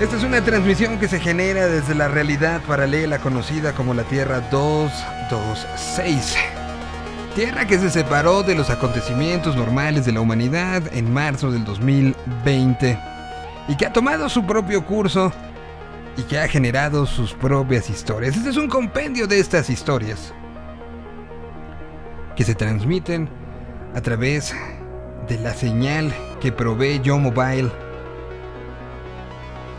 Esta es una transmisión que se genera desde la realidad paralela conocida como la Tierra 226. Tierra que se separó de los acontecimientos normales de la humanidad en marzo del 2020 y que ha tomado su propio curso y que ha generado sus propias historias. Este es un compendio de estas historias que se transmiten a través de la señal que provee Yo Mobile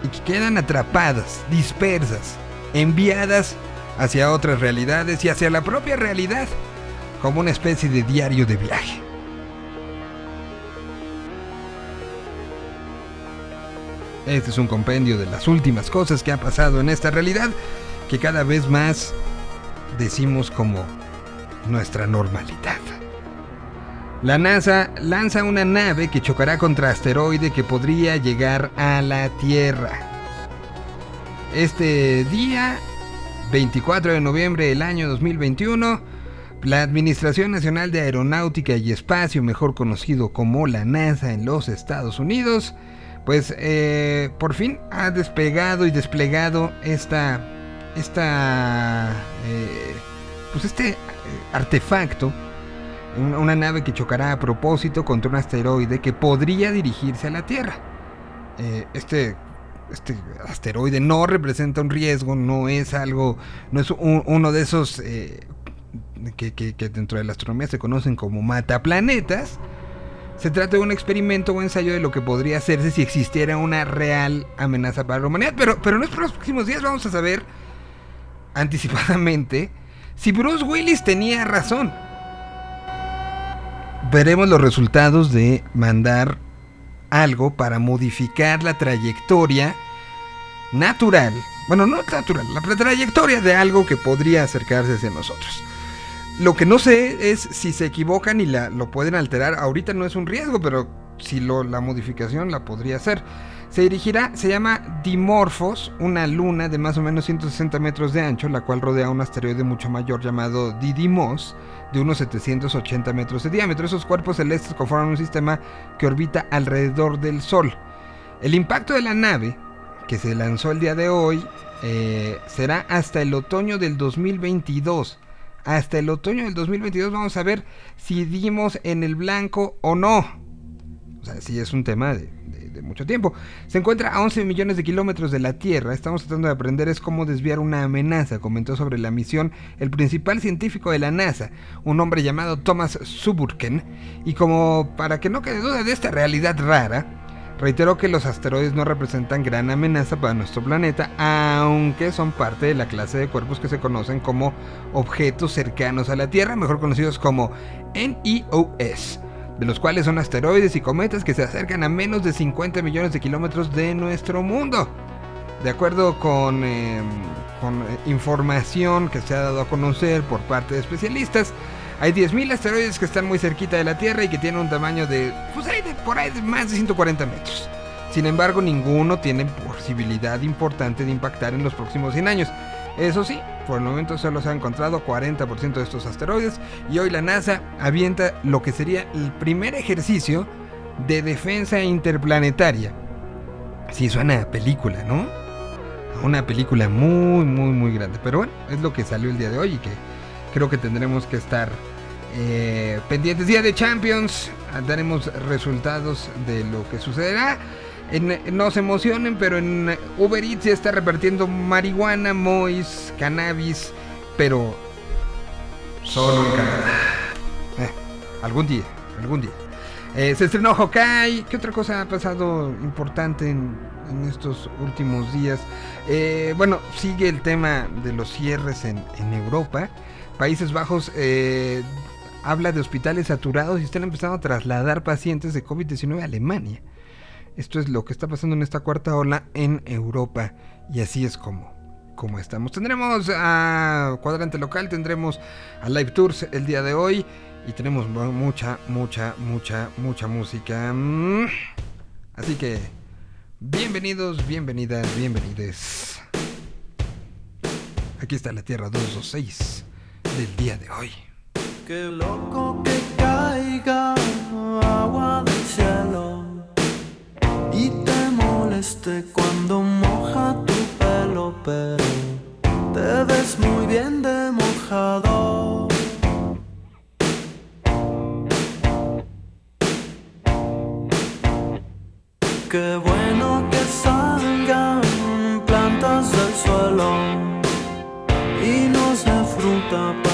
y que quedan atrapadas, dispersas, enviadas hacia otras realidades y hacia la propia realidad como una especie de diario de viaje. Este es un compendio de las últimas cosas que han pasado en esta realidad que cada vez más decimos como nuestra normalidad. La NASA lanza una nave que chocará contra asteroide que podría llegar a la Tierra. Este día, 24 de noviembre del año 2021, la Administración Nacional de Aeronáutica y Espacio, mejor conocido como la NASA en los Estados Unidos, pues eh, por fin ha despegado y desplegado esta, esta, eh, pues este eh, artefacto una nave que chocará a propósito contra un asteroide que podría dirigirse a la Tierra. Eh, este, este asteroide no representa un riesgo, no es algo, no es uno de esos eh, que, que, dentro de la astronomía se conocen como mataplanetas. Se trata de un experimento o ensayo de lo que podría hacerse si existiera una real amenaza para la humanidad. Pero, pero en los próximos días vamos a saber anticipadamente si Bruce Willis tenía razón veremos los resultados de mandar algo para modificar la trayectoria natural, bueno, no natural, la trayectoria de algo que podría acercarse hacia nosotros. Lo que no sé es si se equivocan y la, lo pueden alterar. Ahorita no es un riesgo, pero si lo, la modificación la podría hacer. Se dirigirá, se llama Dimorphos, una luna de más o menos 160 metros de ancho, la cual rodea un asteroide mucho mayor llamado Didymos, de unos 780 metros de diámetro. Esos cuerpos celestes conforman un sistema que orbita alrededor del Sol. El impacto de la nave, que se lanzó el día de hoy, eh, será hasta el otoño del 2022. Hasta el otoño del 2022 vamos a ver si dimos en el blanco o no. O sea, si es un tema de, mucho tiempo. Se encuentra a 11 millones de kilómetros de la Tierra. Estamos tratando de aprender es cómo desviar una amenaza, comentó sobre la misión el principal científico de la NASA, un hombre llamado Thomas Suburken. Y como para que no quede duda de esta realidad rara, reiteró que los asteroides no representan gran amenaza para nuestro planeta, aunque son parte de la clase de cuerpos que se conocen como objetos cercanos a la Tierra, mejor conocidos como NEOS de los cuales son asteroides y cometas que se acercan a menos de 50 millones de kilómetros de nuestro mundo. De acuerdo con, em, eh, información que se ha dado a conocer por parte de especialistas, hay 10.000 asteroides que están muy cerquita de la Tierra y que tienen un tamaño de, pues hay de, por ahí de más de 140 metros. Sin embargo, ninguno tiene posibilidad importante de impactar en los próximos 100 años. Eso sí, por el momento solo se ha encontrado 40% de estos asteroides y hoy la NASA avienta lo que sería el primer ejercicio de defensa interplanetaria. Sí, suena a película, ¿no? Una película muy, muy, muy grande. Pero bueno, es lo que salió el día de hoy y que creo que tendremos que estar eh, pendientes. Día de Champions, daremos resultados de lo que sucederá no se emocionen, pero en Uber Eats ya está repartiendo marihuana, mois, cannabis, pero solo en Canadá. Eh, algún día, algún día. Eh, se estrenó Hawkeye. ¿Qué otra cosa ha pasado importante en, estos últimos días? Eh, bueno, sigue el tema de los cierres en, en Europa. Países Bajos habla de hospitales saturados y están empezando a trasladar pacientes de COVID-19 a Alemania. Esto es lo que está pasando en esta cuarta ola en Europa. Y así es como, estamos. Tendremos a Cuadrante Local, tendremos a Live Tours el día de hoy. Y tenemos mucha, mucha, mucha, mucha música. Mm. Así que, bienvenidos, bienvenidas, bienvenides. Aquí está la Tierra 226 del día de hoy. Qué loco que caiga agua celeste cuando moja tu pelo, pero te ves muy bien de mojado. Qué bueno que salgan plantas del suelo y nos se fruta.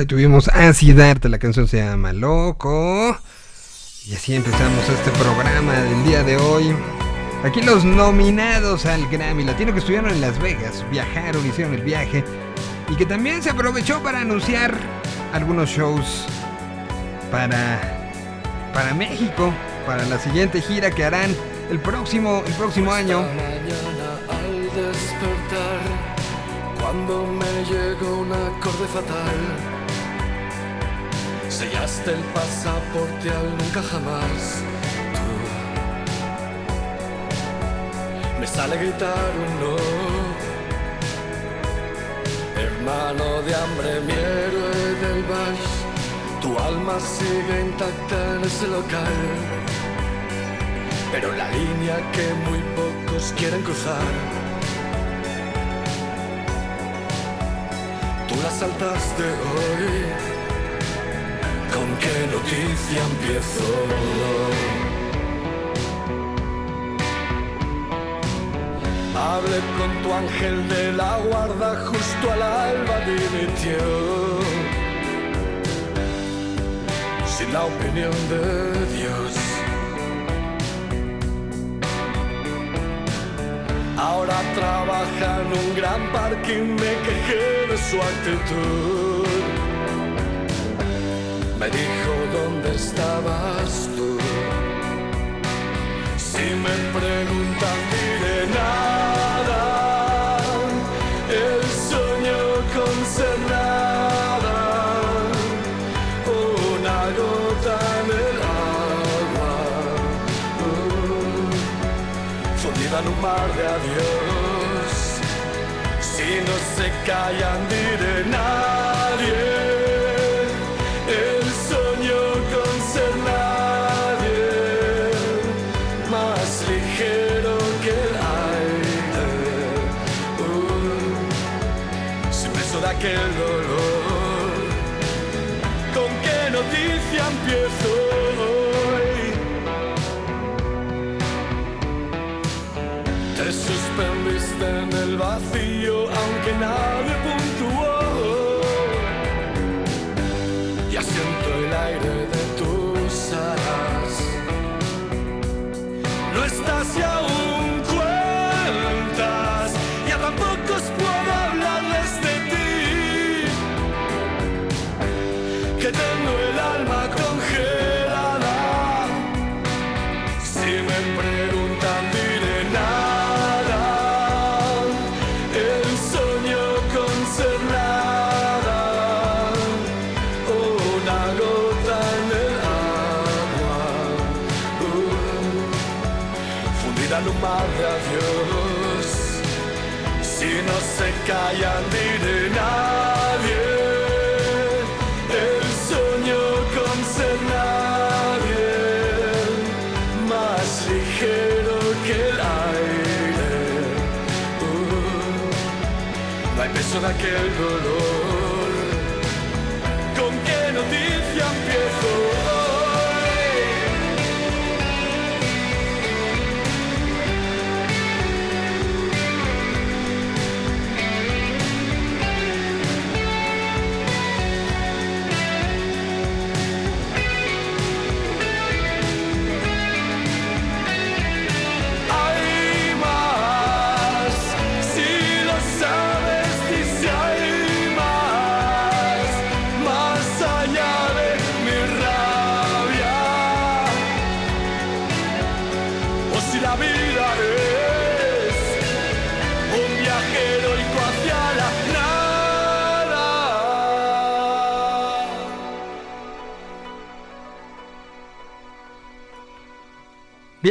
Ahí tuvimos a Siddhartha, la canción se llama Loco. Y así empezamos este programa del día de hoy. Aquí los nominados al Grammy Latino que estuvieron en Las Vegas, viajaron, hicieron el viaje y que también se aprovechó para anunciar algunos shows para, para México, para la siguiente gira que harán el próximo, el próximo año. Sellaste el pasaporte al nunca jamás. Tú me sale gritar un no, hermano de hambre, mi héroe del bash. Tu alma sigue intacta en ese local pero la línea que muy pocos quieren cruzar. Tú la saltaste hoy. ¿Con qué noticia empiezo? Hablé con tu ángel de la guarda justo al alba dimitió. Sin la opinión de Dios. Ahora trabaja en un gran parque y me quejé de su actitud. Me dijo dónde estabas tú. Si me preguntan diré nada. El sueño con. Una gota en el agua. Uh fundida en un mar de adiós. no se callan diré se callan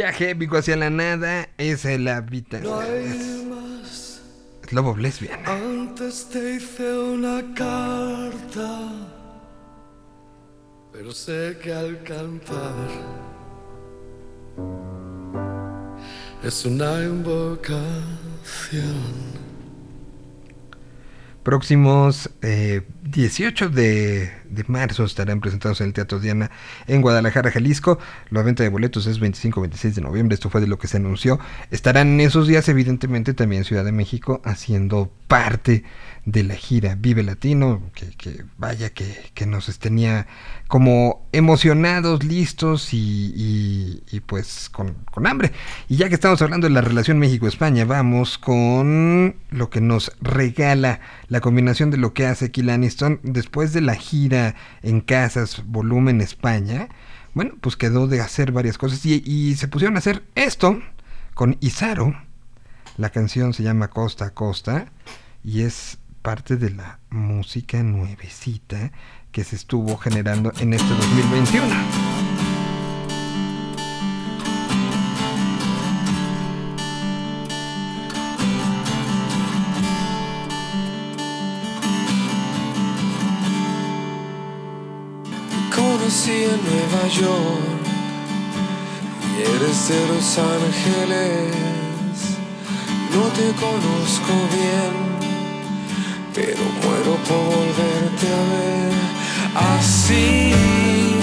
Viaje épico hacia la nada es el hábitat. No hay más. es Love of Lesbian. Antes te hice una carta, pero sé que al cantar es una invocación. Próximos eh, 18 de, de marzo estarán presentados en el Teatro Diana en Guadalajara, Jalisco. La venta de boletos es 25-26 de noviembre. Esto fue de lo que se anunció. Estarán en esos días, evidentemente, también Ciudad de México haciendo parte de la gira Vive Latino. Que, que vaya que, que nos tenía como emocionados, listos y, y- pues con, con hambre. Y ya que estamos hablando de la relación México-España, vamos con lo que nos regala la combinación de lo que hace Kill Aniston después de la gira en Casas Volumen España. Bueno, pues quedó de hacer varias cosas y, y se pusieron a hacer esto con Izaro. La canción se llama Costa a Costa y es parte de la música nuevecita que se estuvo generando en este 2021. Te conocí en Nueva York y eres de Los Ángeles. No te conozco bien, pero muero por volverte a ver así.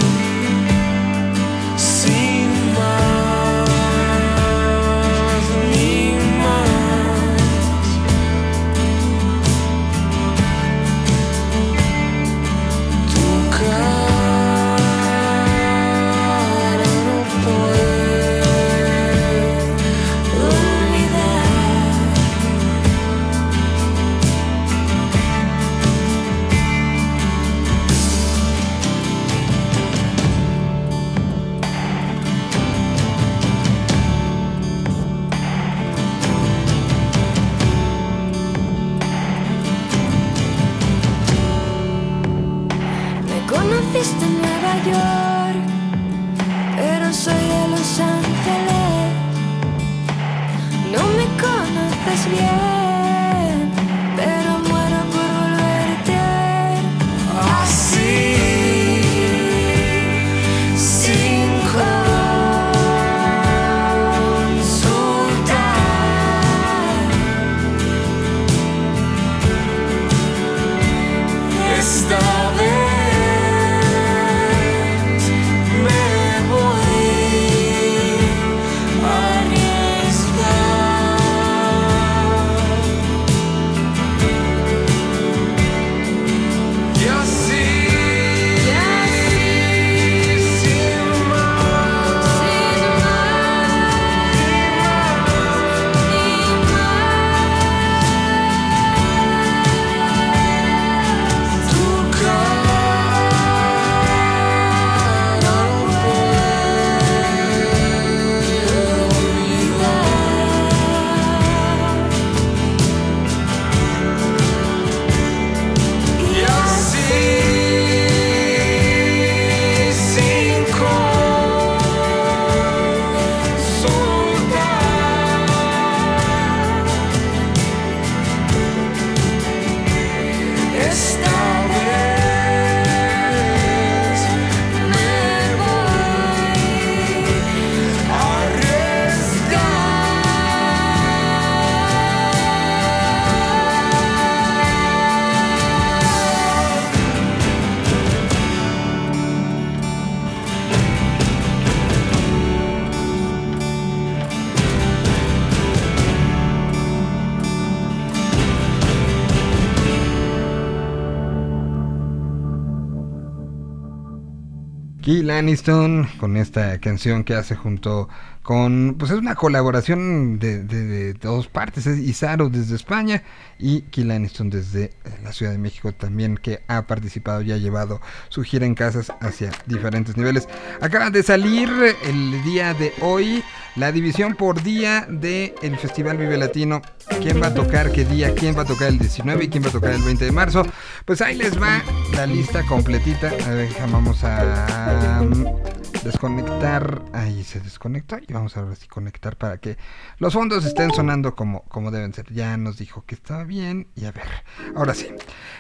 Aniston con esta canción que hace junto con, pues es una colaboración de, de- de dos partes, es Isaro desde España y Kill Aniston desde la Ciudad de México también que ha participado y ha llevado su gira en casas hacia diferentes niveles. Acaba de salir el día de hoy la división por día del Festival Vive Latino. ¿Quién va a tocar qué día? ¿Quién va a tocar el 19 y quién va a tocar el 20 de marzo? Pues ahí les va la lista completita. A ver, vamos a mm, desconectar. Ahí se desconectó y vamos a ver si conectar para que los fondos estén sonando como, como deben ser. Ya nos dijo que estaba bien y a ver. Ahora sí.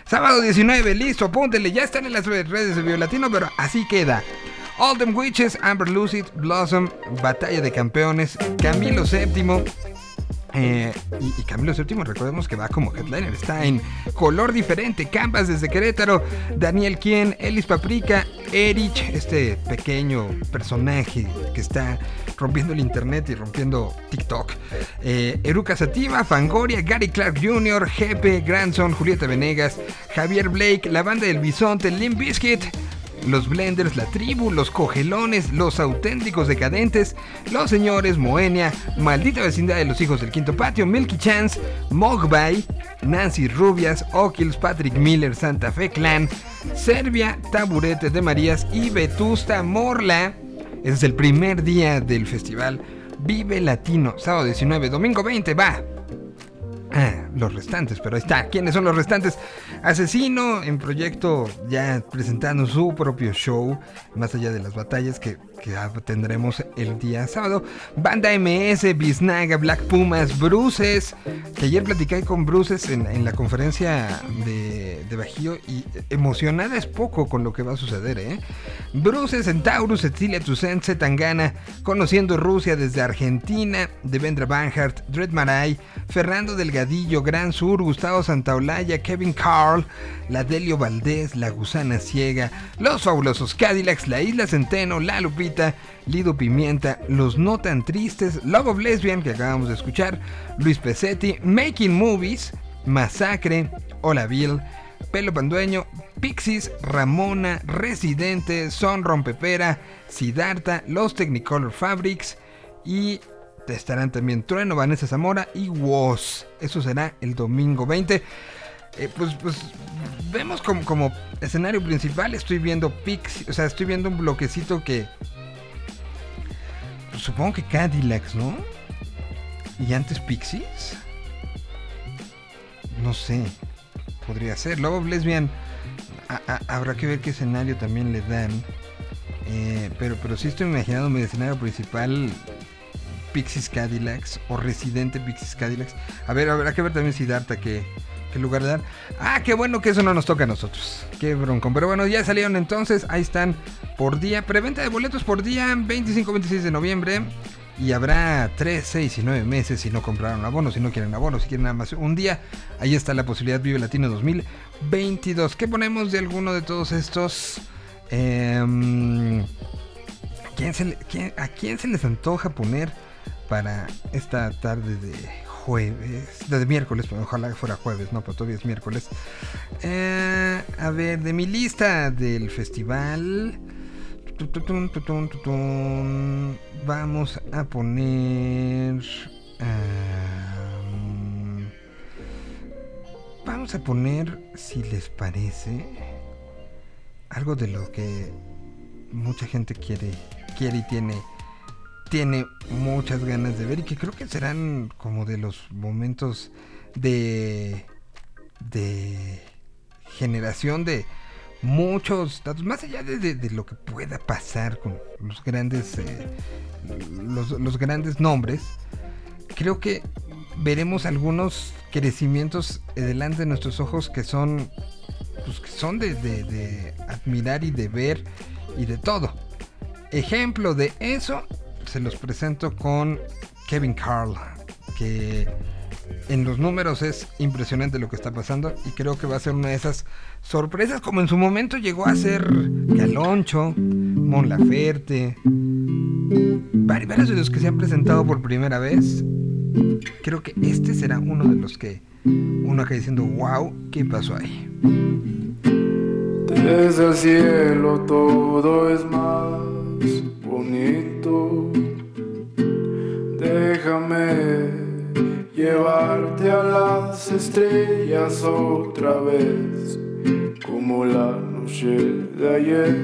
Sábado 19, listo, apúntele. Ya están en las redes de Vive Latino, pero así queda. All Them Witches, Amber Lucid, Blossom, Batalla de Campeones, Camilo VII. eh, y, Camilo VII, recordemos que va como headliner, está en color diferente. Canvas desde Querétaro, Daniel Quien, Elis Paprika, Erich, este pequeño personaje que está rompiendo el internet y rompiendo TikTok. Eh, Eruca Sativa, Fangoria, Gary Clark Jr., Jepe, Grandson, Julieta Venegas, Javier Blake, la banda del Bisonte, Limp Bizkit. Los Blenders, la tribu, los cogelones, los auténticos decadentes, los señores Moenia, maldita vecindad de los hijos del quinto patio, Milky Chance, Mogbay, Nancy Rubias, Okils, Patrick Miller, Santa Fe Clan, Serbia, Taburete de Marías y Vetusta Morla. Ese es el primer día del festival Vive Latino, sábado 19, domingo 20, va. Ah, los restantes, pero ahí está. ¿Quiénes son los restantes? Asesino en proyecto ya presentando su propio show, más allá de las batallas que, que tendremos el día sábado. Banda MS, Biznaga, Black Pumas, Bruces, que ayer platicé con Bruces en, la conferencia de, Bajío y emocionada es poco con lo que va a suceder, ¿eh? Bruces, Centaurus, Cecilia Toussaint, Tangana, conociendo Rusia desde Argentina, Devendra Banhart, Dred Maray, Fernando Delgadillo, Gran Sur, Gustavo Santaolalla, Kevin Carl, la Delio Valdés, la Gusana Ciega, los fabulosos Cadillacs, la Isla Centeno, la Lupita, Lido Pimienta, los no tan tristes, Love of Lesbian que acabamos de escuchar, Luis Pesetti, Making Movies, Masacre, Hola Bill, Pelo Pandueño, Pixies, Ramona, Residente, Son Rompepera, Siddhartha, Los Technicolor Fabrics y estarán también Trueno, Vanessa Zamora y Woz. Eso será el domingo 20. Eh, pues, pues vemos como, como escenario principal, estoy viendo Pixies, o sea, estoy viendo un bloquecito que... pues, supongo que Cadillacs, ¿no? Y antes Pixies. No sé, podría ser. Of Lesbian, habrá que ver qué escenario también le dan. Eh, pero, pero sí estoy imaginando mi escenario principal Pixies Cadillacs o Residente Pixies Cadillacs. A ver, habrá que ver también si Darta qué, qué lugar le dan. Ah, qué bueno que eso no nos toca a nosotros. Qué bronco. Pero bueno, ya salieron entonces. Ahí están por día. Preventa de boletos por día 25-26 de noviembre. Y habrá 3, 6 y 9 meses si no compraron abonos, si no quieren abonos, si quieren nada más un día. Ahí está la posibilidad Vive Latino 2022. ¿Qué ponemos de alguno de todos estos? Em, ¿quién se quién- ¿A quién se les antoja poner para esta tarde de jueves? De miércoles, ojalá fuera jueves, no, pero todavía es miércoles. Eh, a ver, de mi lista del festival. Vamos a poner. ah, vamos a poner, si les parece, algo de lo que mucha gente quiere, quiere y tiene, tiene muchas ganas de ver y que creo que serán como de los momentos de, de generación de muchos datos, más allá de, lo que pueda pasar con los grandes, eh, los, grandes nombres, creo que veremos algunos crecimientos delante de nuestros ojos que son, pues, que son de, de- de admirar y de ver y de todo. Ejemplo de eso se los presento con Kevin Carl, que en los números es impresionante lo que está pasando y creo que va a ser una de esas sorpresas como en su momento llegó a ser Caloncho, Mon Laferte, vari- varios de los que se han presentado por primera vez. Creo que este será uno de los que uno acá diciendo, wow, ¿qué pasó ahí? Desde el cielo todo es más bonito. Déjame llevarte a las estrellas otra vez, como la noche de ayer.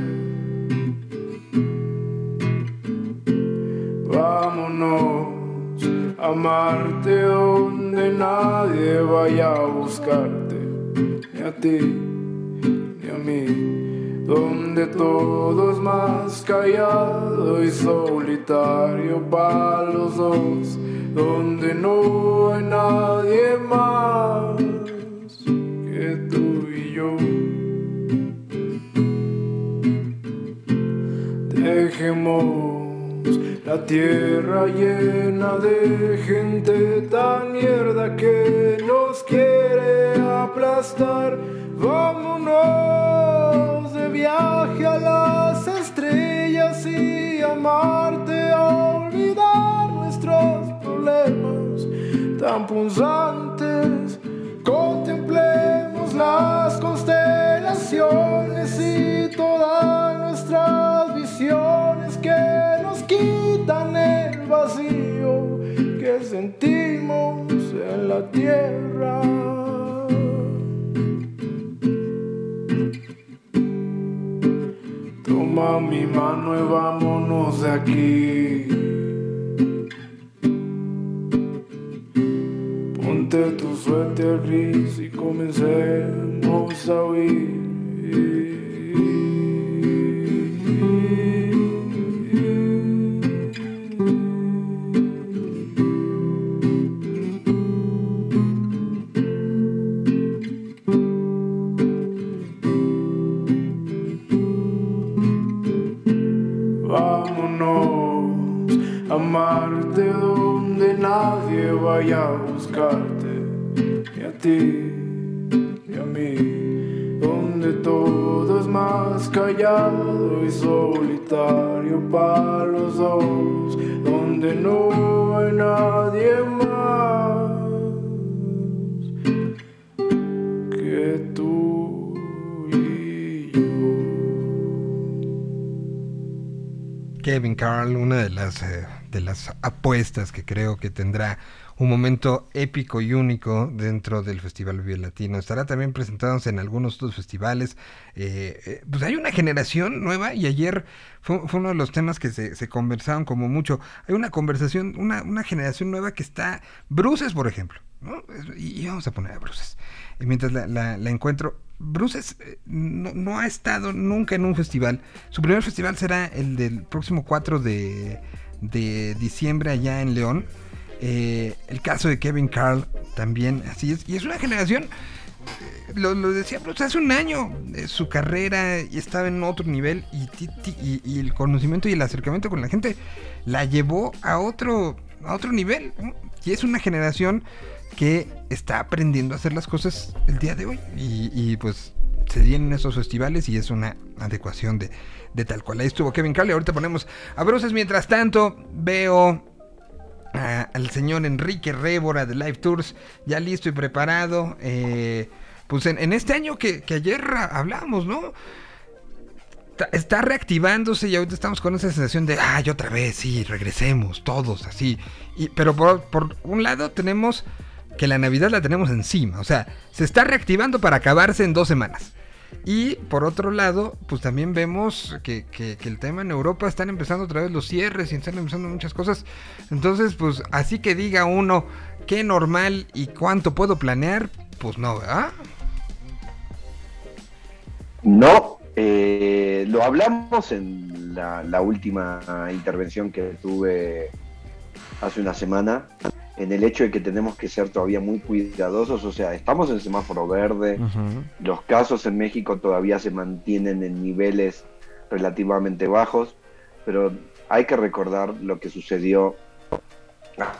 Vámonos a amarte donde nadie vaya a buscarte, ni a ti ni a mí, donde todo es más callado y solitario para los dos, donde no hay nadie más que tú yo. Dejemos la tierra llena de gente tan mierda que nos quiere aplastar. Vámonos de viaje a las estrellas y amarte a olvidar nuestros problemas tan punzantes. Contemplemos las constelaciones y todas nuestras visiones que nos quitan el vacío que sentimos en la tierra. Toma mi mano y vámonos de aquí. Ponte tu suéter gris y comencemos a huir. Amarte donde nadie vaya a buscarte, ni a ti ni a mí, donde todo es más callado y solitario para los dos, donde no hay nadie más Kevin Carl, una de las, eh, de las apuestas que creo que tendrá un momento épico y único dentro del Festival Vive Latino. Estará también presentándose en algunos otros festivales. Eh, eh, pues hay una generación nueva y ayer fue, uno de los temas que se, se conversaron como mucho. Hay una conversación, una, una generación nueva que está... Bruces, por ejemplo. Y, vamos a poner a Bruces. Y mientras la encuentro, Bruces eh, no, ha estado nunca en un festival. Su primer festival será el del próximo 4 de, de diciembre allá en León. Eh, el caso de Kevin Carl también así es. Y es una generación eh, lo, decía pues, hace un año, su carrera estaba en otro nivel y, y- el conocimiento y el acercamiento con la gente la llevó a otro, a otro nivel. Y es una generación que está aprendiendo a hacer las cosas el día de hoy. Y, pues se vienen esos festivales y es una adecuación de, de tal cual. Ahí estuvo Kevin Crowley. Ahorita ponemos a Bruces. Mientras tanto, veo al señor Enrique Révora de Live Tours ya listo y preparado. eh, pues en, este año que, ayer hablábamos, ¿no? Está reactivándose y ahorita estamos con esa sensación de, ay, otra vez, sí, regresemos, todos, así. Pero por, por un lado tenemos que la Navidad la tenemos encima, o sea, se está reactivando para acabarse en dos semanas. Y por otro lado, pues también vemos que, que- el tema en Europa están empezando otra vez los cierres y están empezando muchas cosas. Entonces, pues así que diga uno qué normal y cuánto puedo planear, pues no. No, eh, lo hablamos en la última intervención que tuve hace una semana, en el hecho de que tenemos que ser todavía muy cuidadosos, o sea, estamos en semáforo verde, los casos en México todavía se mantienen en niveles relativamente bajos, pero hay que recordar lo que sucedió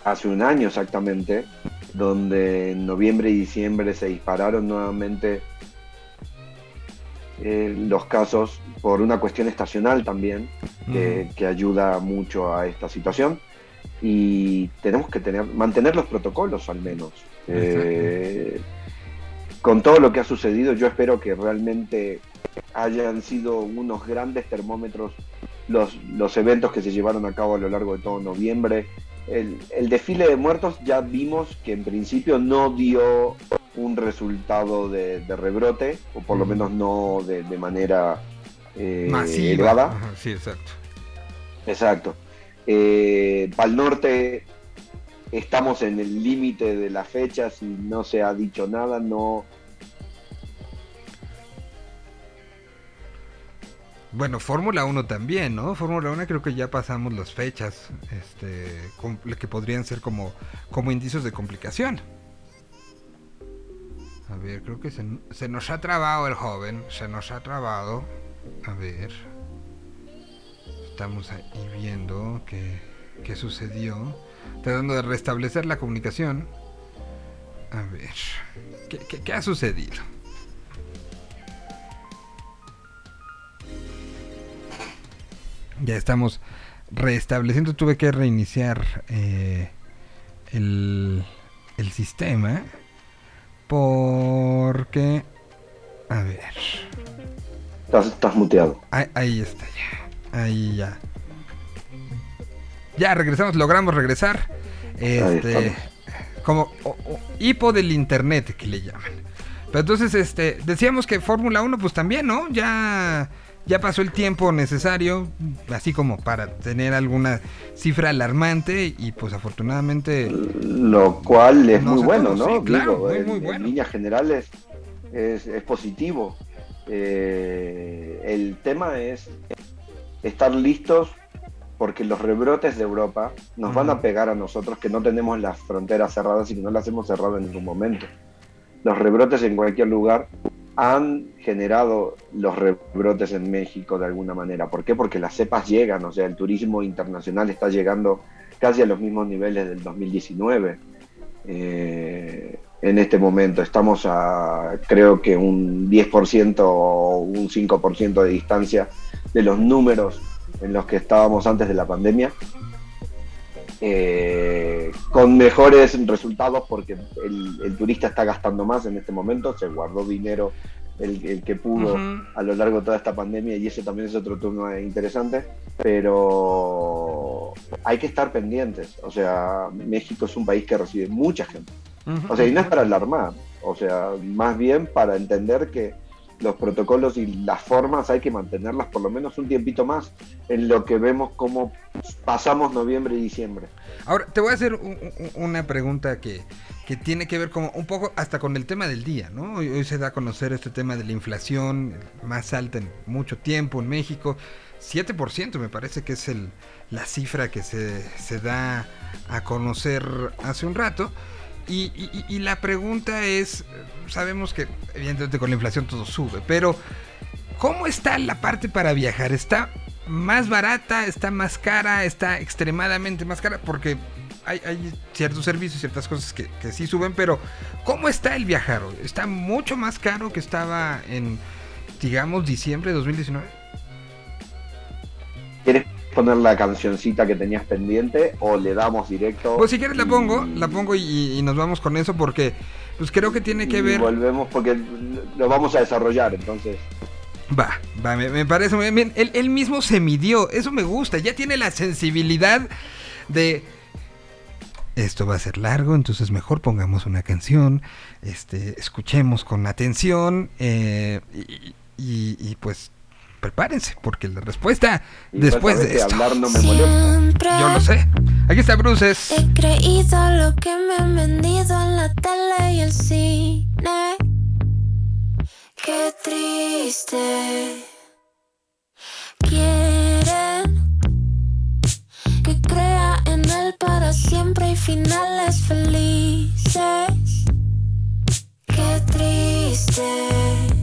hace un año exactamente, donde en noviembre y diciembre se dispararon nuevamente eh, los casos por una cuestión estacional también, que, que ayuda mucho a esta situación. Y tenemos que tener, mantener los protocolos al menos. Eh, con todo lo que ha sucedido, yo espero que realmente hayan sido unos grandes termómetros los, los eventos que se llevaron a cabo a lo largo de todo noviembre. El, el desfile de muertos ya vimos que en principio no dio un resultado de, de rebrote, o por lo menos no de, de manera eh, Masiva. elevada. Sí, exacto. Exacto. Eh, Pal Norte estamos en el límite de las fechas y no se ha dicho nada, no Bueno, Fórmula 1 también, ¿no? Fórmula 1 creo que ya pasamos las fechas, este, que podrían ser como, como indicios de complicación. A ver, creo que se, se nos ha trabado el joven, se nos ha trabado. A ver. Estamos ahí viendo qué, qué sucedió. Tratando de restablecer la comunicación. A ver. ¿Qué, qué- qué ha sucedido? Ya estamos restableciendo. Tuve que reiniciar eh, el, el sistema. Porque... A ver. estás, estás muteado. Ahí, ahí está ya. Ahí ya. Ya regresamos, logramos regresar. Este, como hipo del internet que le llaman. Pero entonces, este, decíamos que Fórmula 1, pues también, ¿no? Ya, ya pasó el tiempo necesario, así como para tener alguna cifra alarmante y pues afortunadamente Lo cual es muy bueno, ¿no? sí, claro, muy, en, muy en bueno. líneas generales es, es positivo. Eh, el tema es estar listos porque los rebrotes de Europa nos van Ujú. a pegar a nosotros que no tenemos las fronteras cerradas y que no las hemos cerrado en ningún momento. Los rebrotes en cualquier lugar han generado los rebrotes en México de alguna manera. ¿Por qué? Porque las cepas llegan, o sea, el turismo internacional está llegando casi a los mismos niveles del 2019. Eh, en este momento estamos a creo que un 10% o un 5% de distancia de los números en los que estábamos antes de la pandemia. Eh, con mejores resultados porque el, el turista está gastando más en este momento, se guardó dinero el, el que pudo a lo largo de toda esta pandemia y eso también es otro turno interesante, pero hay que estar pendientes, o sea, México es un país que recibe mucha gente, o sea, y no es para alarmar, o sea, más bien para entender que los protocolos y las formas hay que mantenerlas por lo menos un tiempito más en lo que vemos cómo pasamos noviembre y diciembre. Ahora, te voy a hacer un- un- una pregunta que, que tiene que ver como un poco hasta con el tema del día, ¿no? Hoy, se da a conocer este tema de la inflación más alta en mucho tiempo en México. 7% me parece que es el, la cifra que se, se da a conocer hace un rato. Y, la pregunta es, sabemos que evidentemente con la inflación todo sube, pero ¿cómo está la parte para viajar? ¿Está más barata? ¿Está más cara? ¿Está extremadamente más cara? Porque hay, hay ciertos servicios, ciertas cosas que, que sí suben, pero ¿cómo está el viajar? ¿Está mucho más caro que estaba en, digamos, diciembre de 2019? ¿Quieres poner la cancioncita que tenías pendiente o le damos directo? Pues si quieres la pongo, la pongo y, y nos vamos con eso porque pues creo que tiene que y ver... volvemos porque lo vamos a desarrollar, entonces. Va, va, me, me parece muy bien. Él, él mismo se midió, eso me gusta. Ya tiene la sensibilidad de. Esto va a ser largo, entonces mejor pongamos una canción. Este, escuchemos con atención. eh, y, y- y, pues prepárense, porque la respuesta Y después de esto. hablar no me molesta. Yo lo sé. Aquí está Bruces. he creído lo que me han vendido en la tele y el cine. Qué triste. Quieren que crea en él para siempre y finales felices. Qué triste.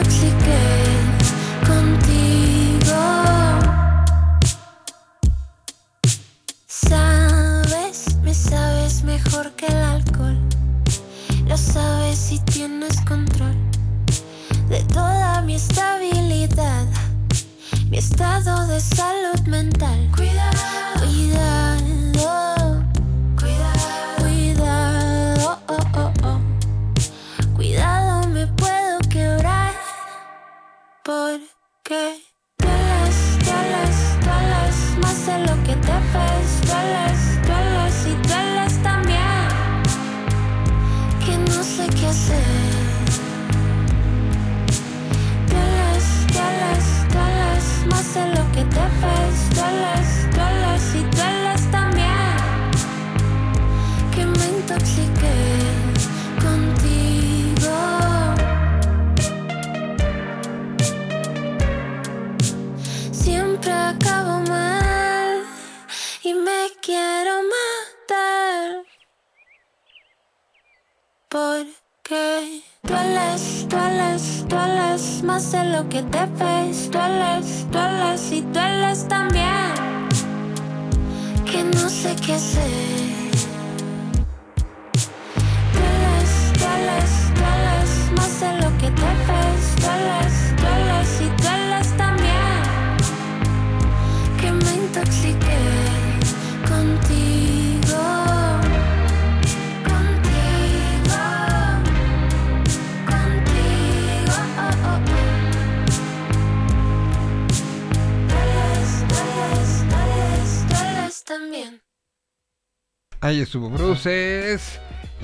intoxiqué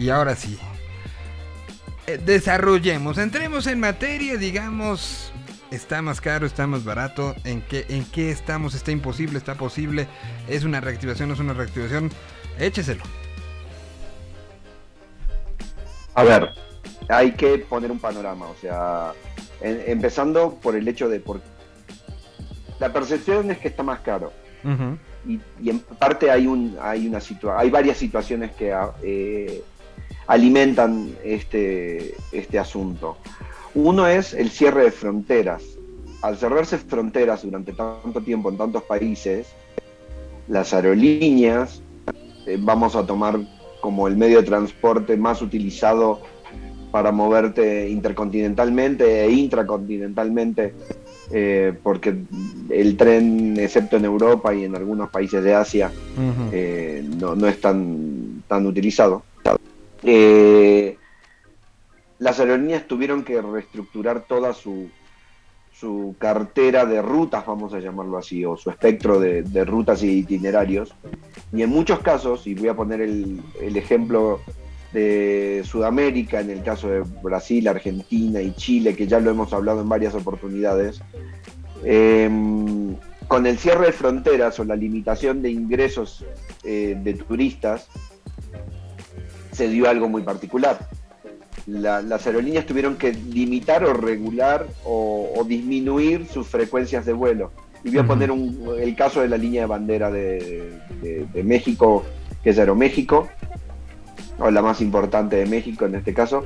Y ahora sí. Eh, desarrollemos, entremos en materia, digamos. Está más caro, está más barato. ¿En qué, ¿En qué estamos? ¿Está imposible? ¿Está posible? ¿Es una reactivación? ¿No es una reactivación? Écheselo. A ver, hay que poner un panorama, o sea, en- empezando por el hecho de por la percepción es que está más caro y en parte hay un hay una situa hay varias situaciones que ah, eh, alimentan este este asunto. Uno es el cierre de fronteras. Al cerrarse fronteras durante tanto tiempo en tantos países, las aerolíneas eh, vamos a tomar como el medio de transporte más utilizado para moverte intercontinentalmente e intracontinentalmente, eh, porque el tren, excepto en Europa y en algunos países de Asia, eh, no, no es tan, tan utilizado. Eh, las aerolíneas tuvieron que reestructurar toda su, su cartera de rutas, vamos a llamarlo así, o su espectro de, rutas y itinerarios. Y en muchos casos, y voy a poner el, el ejemplo de Sudamérica, en el caso de Brasil, Argentina y Chile, que ya lo hemos hablado en varias oportunidades, eh, con el cierre de fronteras o la limitación de ingresos eh, de turistas, se dio algo muy particular. La- las aerolíneas tuvieron que limitar o regular o, o disminuir sus frecuencias de vuelo. Y voy a poner un- el caso de la línea de bandera de, de- de México, que es Aeroméxico, o la más importante de México en este caso.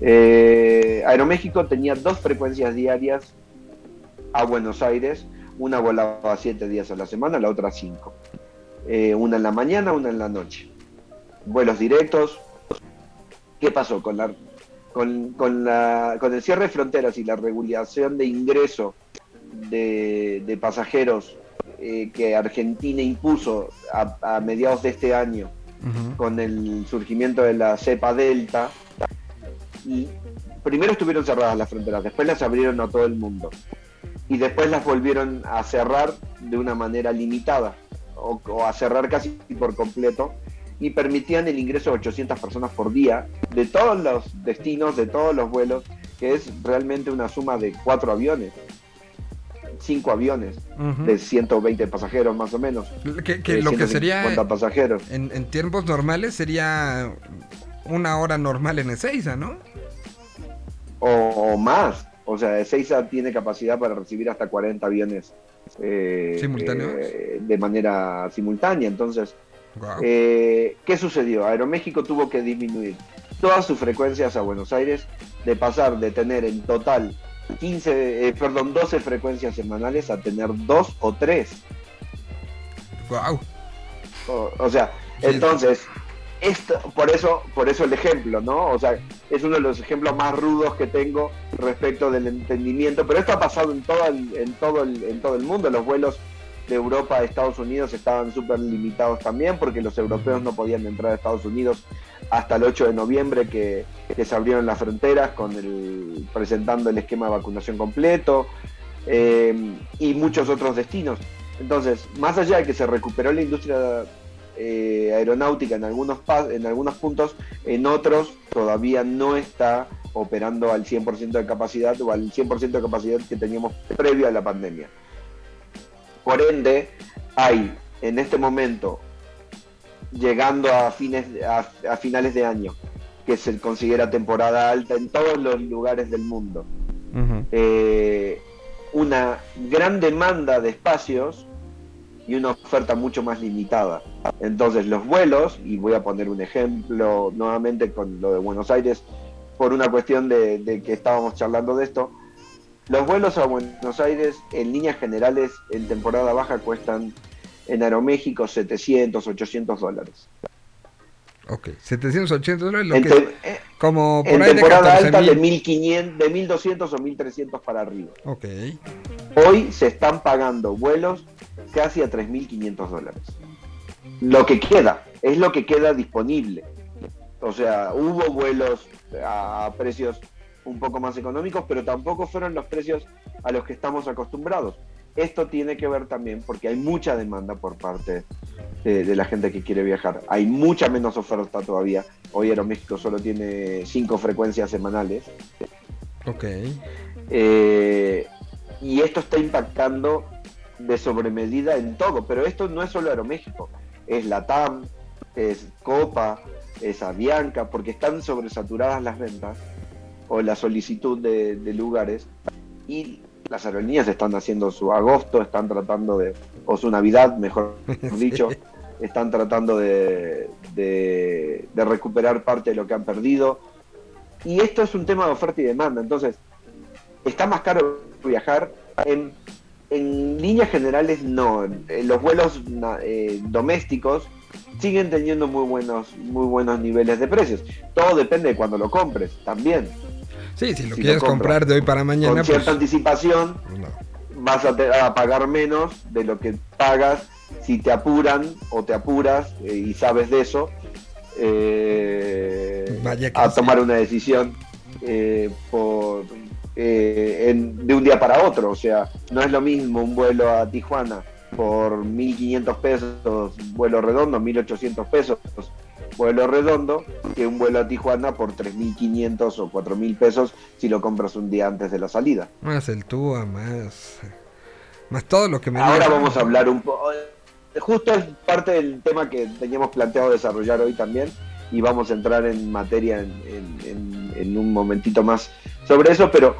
Eh, Aeroméxico tenía dos frecuencias diarias a Buenos Aires, una volaba siete días a la semana, la otra cinco. Eh, una en la mañana, una en la noche. Vuelos directos. ¿Qué pasó? Con, la, con, con la, con el cierre de fronteras y la regulación de ingreso de, de pasajeros eh, que Argentina impuso a, a mediados de este año con el surgimiento de la cepa Delta. Y primero estuvieron cerradas las fronteras, después las abrieron a todo el mundo. Y después las volvieron a cerrar de una manera limitada, o, o a cerrar casi por completo, y permitían el ingreso de 800 personas por día de todos los destinos, de todos los vuelos, que es realmente una suma de cuatro aviones, cinco aviones, Ujú. de 120 pasajeros más o menos. Que, lo que 150 sería pasajeros. en, en tiempos normales sería una hora normal en Ezeiza, ¿no? o, o más. O sea, Ezeiza tiene capacidad para recibir hasta 40 aviones eh, ¿Simultáneos? eh, de manera simultánea. Entonces, Eh, ¿qué sucedió? Aeroméxico tuvo que disminuir todas sus frecuencias a Buenos Aires, de pasar de tener en total 15, eh, perdón, 12 frecuencias semanales a tener dos o tres. Guau. O, o sea, entonces, esto, por eso, por eso el ejemplo, ¿no? O sea, es uno de los ejemplos más rudos que tengo respecto del entendimiento, pero esto ha pasado en todo el, en todo el, en todo el mundo. Los vuelos de Europa a Estados Unidos estaban súper limitados también porque los europeos no podían entrar a Estados Unidos hasta el 8 de noviembre que, se abrieron las fronteras con el, presentando el esquema de vacunación completo eh, y muchos otros destinos. Entonces, más allá de que se recuperó la industria eh, aeronáutica en algunos, en algunos puntos, en otros todavía no está operando al 100% de capacidad o al 100% de capacidad que teníamos previo a la pandemia. Por ende, hay en este momento, llegando a, fines, a, a finales de año, que se considera temporada alta en todos los lugares del mundo, eh, una gran demanda de espacios y una oferta mucho más limitada. Entonces los vuelos, y voy a poner un ejemplo nuevamente con lo de Buenos Aires, por una cuestión de, de que estábamos charlando de esto, los vuelos a Buenos Aires en líneas generales en temporada baja cuestan en Aeroméxico 700, 800 dólares. Ok, 780 dólares, lo En, que te- eh, como por en ahí de temporada alta de 14.000. 1500, de 1200 o 1300 para arriba. Ok, Hoy se están pagando vuelos casi a 3.500 dólares. Lo que queda, es lo que queda disponible. O sea, hubo vuelos a precios un poco más económicos, pero tampoco fueron los precios a los que estamos acostumbrados. Esto tiene que ver también porque hay mucha demanda por parte de, de la gente que quiere viajar. Hay mucha menos oferta todavía. Hoy Aeroméxico solo tiene cinco frecuencias semanales. ok. Eh, y esto está impactando de sobremedida en todo, pero esto no es solo Aeroméxico, es Latam, es Copa, es Avianca, porque están sobresaturadas las ventas o la solicitud de, de lugares y las aerolíneas están haciendo su agosto, están tratando de, o su Navidad, mejor dicho, están tratando de, de- de recuperar parte de lo que han perdido. Y esto es un tema de oferta y demanda, entonces está más caro viajar. En, en líneas generales no, los vuelos eh, domésticos siguen teniendo muy buenos, muy buenos niveles de precios. Todo depende de cuando lo compres también. Sí, si lo Si quieres comprar de hoy para mañana, Con pues, cierta anticipación pues no. vas a, pagar menos de lo que pagas si te apuran o te apuras eh, y sabes de eso eh, Vaya a tomar una decisión eh, por eh, en- de un día para otro. O sea, no es lo mismo un vuelo a Tijuana por 1.500 pesos, vuelo redondo, 1.800 pesos, vuelo redondo, que un vuelo a Tijuana por 3.500 o 4.000 pesos si lo compras un día antes de la salida. Más el TUA, más. Más todo lo que me Ahora vamos a hablar un poco. Justo es parte del tema que teníamos planteado desarrollar hoy también y vamos a entrar en materia en, en- en- en un momentito más sobre eso, pero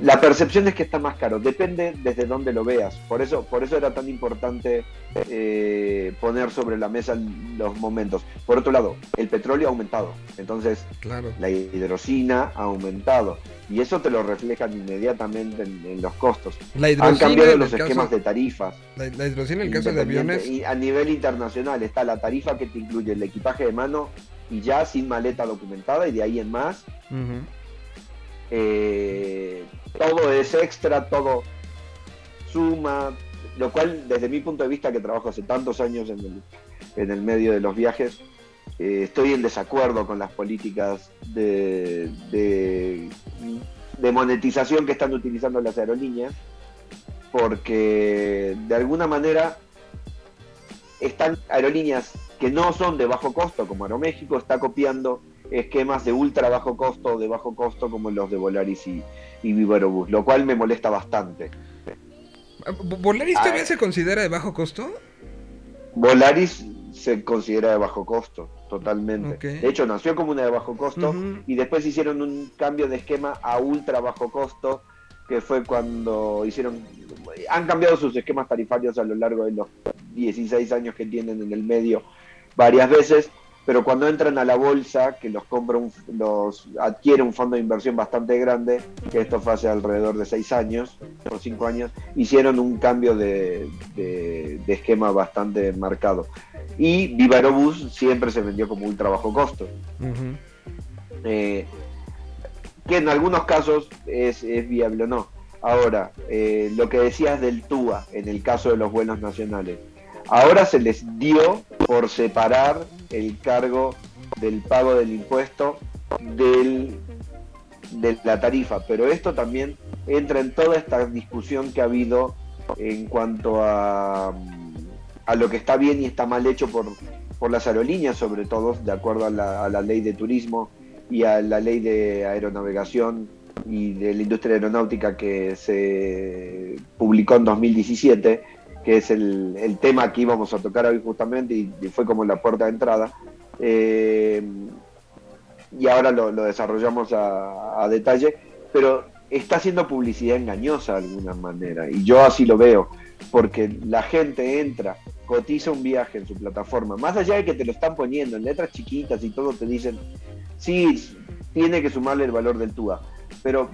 la percepción es que está más caro, depende desde dónde lo veas. Por eso, por eso era tan importante eh, poner sobre la mesa los momentos. Por otro lado, el petróleo ha aumentado, entonces Claro. la hidrocina ha aumentado y eso te lo reflejan inmediatamente en- en los costos. La Han cambiado los esquemas caso, de tarifas. la, la hidrocina en el caso de aviones. Y a nivel internacional está la tarifa que te incluye el equipaje de mano y ya sin maleta documentada y de ahí en más Ujú. Eh, todo es extra, todo suma, lo cual desde mi punto de vista que trabajo hace tantos años en el, medio de los viajes, eh, estoy en desacuerdo con las políticas de monetización que están utilizando las aerolíneas, porque de alguna manera están aerolíneas que no son de bajo costo, como Aeroméxico, está copiando esquemas de ultra bajo costo o de bajo costo como los de Volaris y, y Viva Aerobús, lo cual me molesta bastante. ¿Volaris eh. se considera de bajo costo? Volaris se considera de bajo costo, totalmente. De hecho, nació como una de bajo costo y después hicieron un cambio de esquema a ultra bajo costo, que fue cuando hicieron... Han cambiado sus esquemas tarifarios a lo largo de los 16 años que tienen en el medio varias veces, pero cuando entran a la bolsa, que los compra un, los adquiere un fondo de inversión bastante grande, que esto fue hace alrededor de 6 años o 5 años, hicieron un cambio de, de- de esquema bastante marcado. Y Viva Aerobús siempre se vendió como ultra bajo costo. Eh, que en algunos casos es, es viable o no. Ahora, eh, lo que decías del TUA en el caso de los vuelos nacionales, ahora se les dio por separar el cargo del pago del impuesto del, de la tarifa, pero esto también entra en toda esta discusión que ha habido en cuanto a, a lo que está bien y está mal hecho por, por las aerolíneas, sobre todo, de acuerdo a la, a la ley de turismo y a la ley de aeronavegación y de la industria aeronáutica que se publicó en 2017, que es el, el tema que íbamos a tocar hoy justamente y, fue como la puerta de entrada. Eh, y ahora lo, lo desarrollamos a, a detalle, pero está haciendo publicidad engañosa de alguna manera, y yo así lo veo, porque la gente entra, cotiza un viaje en su plataforma, más allá de que te lo están poniendo en letras chiquitas y todo te dicen, sí, tiene que sumarle el valor del TUA, pero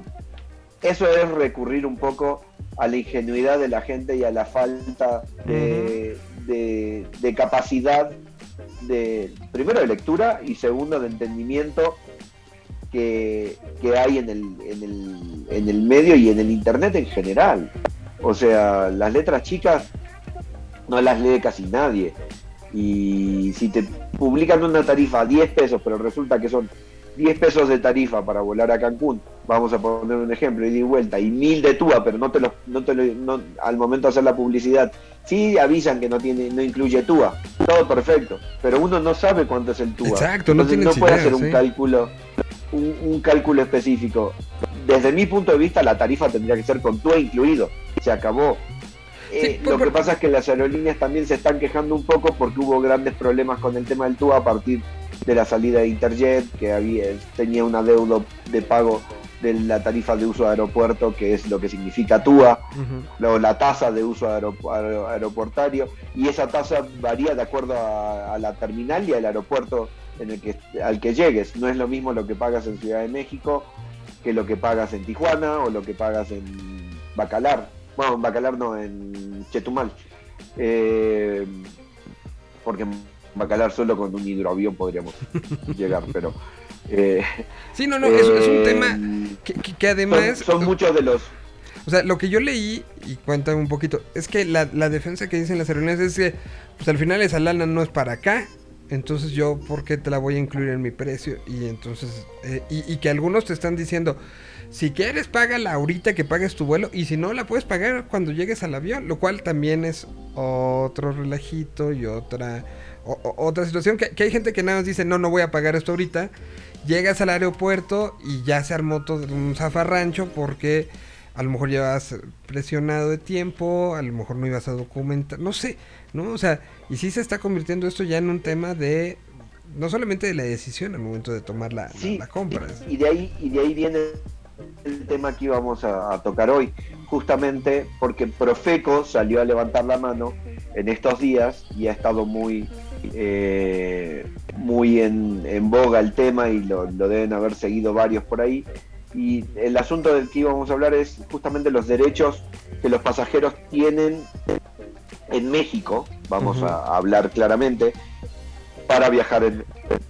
eso es recurrir un poco a la ingenuidad de la gente y a la falta de, de- de capacidad de, primero de lectura y segundo de entendimiento que, que hay en el, en, el, en el medio y en el internet en general. O sea, las letras chicas no las lee casi nadie. Y si te publican una tarifa a 10 pesos, pero resulta que son 10 pesos de tarifa para volar a Cancún, vamos a poner un ejemplo, ida y vuelta, y 1000 de TUA, pero no te lo, no te lo- no- al momento de hacer la publicidad, sí avisan que no tiene, no incluye TUA, todo perfecto, pero uno no sabe cuánto es el TUA. Exacto, no Entonces tienes puede idea, hacer un sí. cálculo, un, un cálculo específico. Desde mi punto de vista, la tarifa tendría que ser con TUA incluido. Se acabó. Eh, lo que pasa es que las aerolíneas también se están quejando un poco porque hubo grandes problemas con el tema del TUA a partir de la salida de Interjet, que había, tenía un adeudo de pago de la tarifa de uso de aeropuerto, que es lo que significa TUA, Ujú. luego la tasa de uso aero- aero- aeroportario, y esa tasa varía de acuerdo a, a la terminal y al aeropuerto en el que, al que llegues. No es lo mismo lo que pagas en Ciudad de México que lo que pagas en Tijuana o lo que pagas en Bacalar. Bueno, en Bacalar no, en Chetumal. Eh, porque Bacalar solo con un hidroavión podríamos llegar, pero... eh, Sí, no, no, es, es un eh, tema que, que- que son, además... son muchos de los... O sea, lo que yo leí, y cuéntame un poquito, es que la, la defensa que dicen las aerolíneas es que, pues al final esa lana no es para acá, entonces yo, ¿por qué te la voy a incluir en mi precio? Y entonces, eh, y, y que algunos te están diciendo, si quieres, págala ahorita que pagues tu vuelo, y si no, la puedes pagar cuando llegues al avión, lo cual también es otro relajito y otra, o- o- otra situación, que, que hay gente que nada más dice, no, no voy a pagar esto ahorita, llegas al aeropuerto y ya se armó todo un zafarrancho porque a lo mejor llevas presionado de tiempo, a lo mejor no ibas a documentar, no sé, ¿no? O sea, y sí se está convirtiendo esto ya en un tema de, no solamente de la decisión al momento de tomar la, la- compra. y, y de ahí, y de ahí viene el tema que íbamos a, a tocar hoy, justamente porque Profeco salió a levantar la mano en estos días y ha estado muy eh, muy en, en boga el tema y lo, lo deben haber seguido varios por ahí. Y el asunto del que íbamos a hablar es justamente los derechos que los pasajeros tienen en México, vamos a hablar claramente, para viajar en,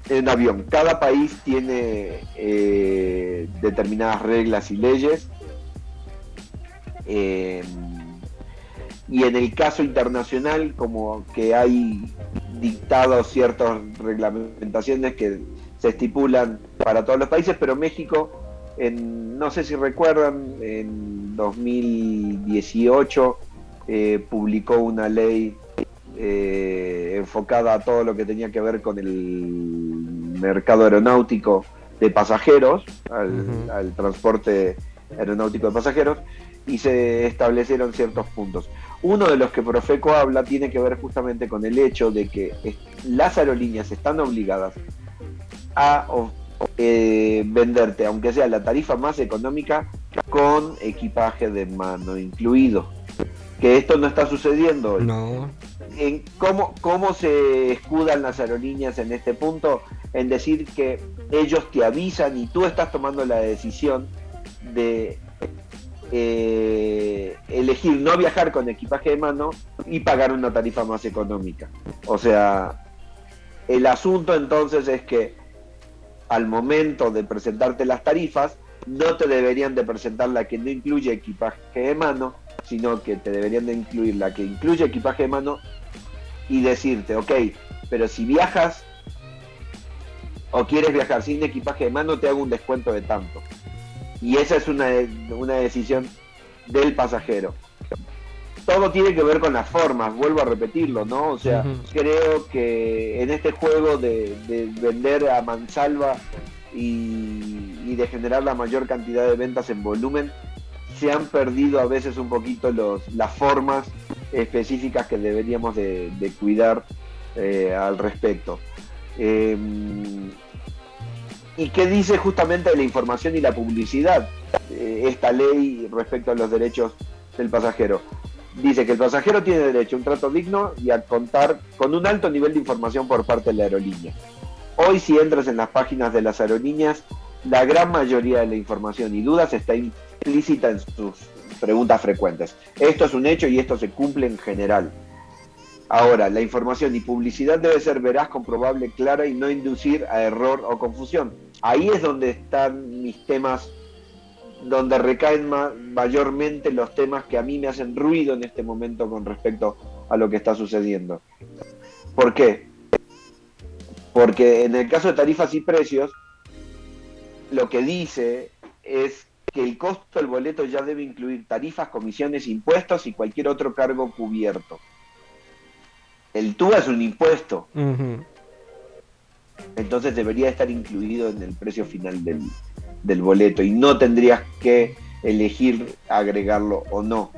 en avión. Cada país tiene eh, determinadas reglas y leyes. Eh, y en el caso internacional, como que hay dictados ciertas reglamentaciones que se estipulan para todos los países, pero México, en, no sé si recuerdan, en 2018 eh, publicó una ley eh, enfocada a todo lo que tenía que ver con el mercado aeronáutico de pasajeros, al, al transporte aeronáutico de pasajeros, y se establecieron ciertos puntos. Uno de los que Profeco habla tiene que ver justamente con el hecho de que las aerolíneas están obligadas a eh, venderte, aunque sea la tarifa más económica, con equipaje de mano incluido. Que esto no está sucediendo hoy No, en cómo, cómo se escudan las aerolíneas en este punto, en decir que ellos te avisan y tú estás tomando la decisión de eh, elegir no viajar con equipaje de mano y pagar una tarifa más económica. O sea, el asunto entonces es que al momento de presentarte las tarifas, no te deberían de presentar la que no incluye equipaje de mano, sino que te deberían de incluir la que incluye equipaje de mano y decirte, ok, pero si viajas o quieres viajar sin equipaje de mano, te hago un descuento de tanto. Y esa es una, una decisión del pasajero. Todo tiene que ver con las formas, vuelvo a repetirlo, ¿no? O sea, creo que en este juego de, de vender a mansalva y, y de generar la mayor cantidad de ventas en volumen, se han perdido a veces un poquito los, las formas específicas que deberíamos de, de cuidar eh, al respecto. Eh, ¿Y qué dice justamente de la información y la publicidad eh, esta ley respecto a los derechos del pasajero? Dice que el pasajero tiene derecho a un trato digno y a contar con un alto nivel de información por parte de la aerolínea. Hoy si entras en las páginas de las aerolíneas, la gran mayoría de la información y dudas está implícita en sus preguntas frecuentes. Esto es un hecho y esto se cumple en general. Ahora, la información y publicidad debe ser veraz, comprobable, clara y no inducir a error o confusión. Ahí es donde están mis temas, donde recaen ma- mayormente los temas que a mí me hacen ruido en este momento con respecto a lo que está sucediendo. ¿Por qué? Porque en el caso de tarifas y precios, lo que dice es que el costo del boleto ya debe incluir tarifas, comisiones, impuestos y cualquier otro cargo cubierto. El TUA es un impuesto, entonces debería estar incluido en el precio final del, del boleto y no tendrías que elegir agregarlo o no.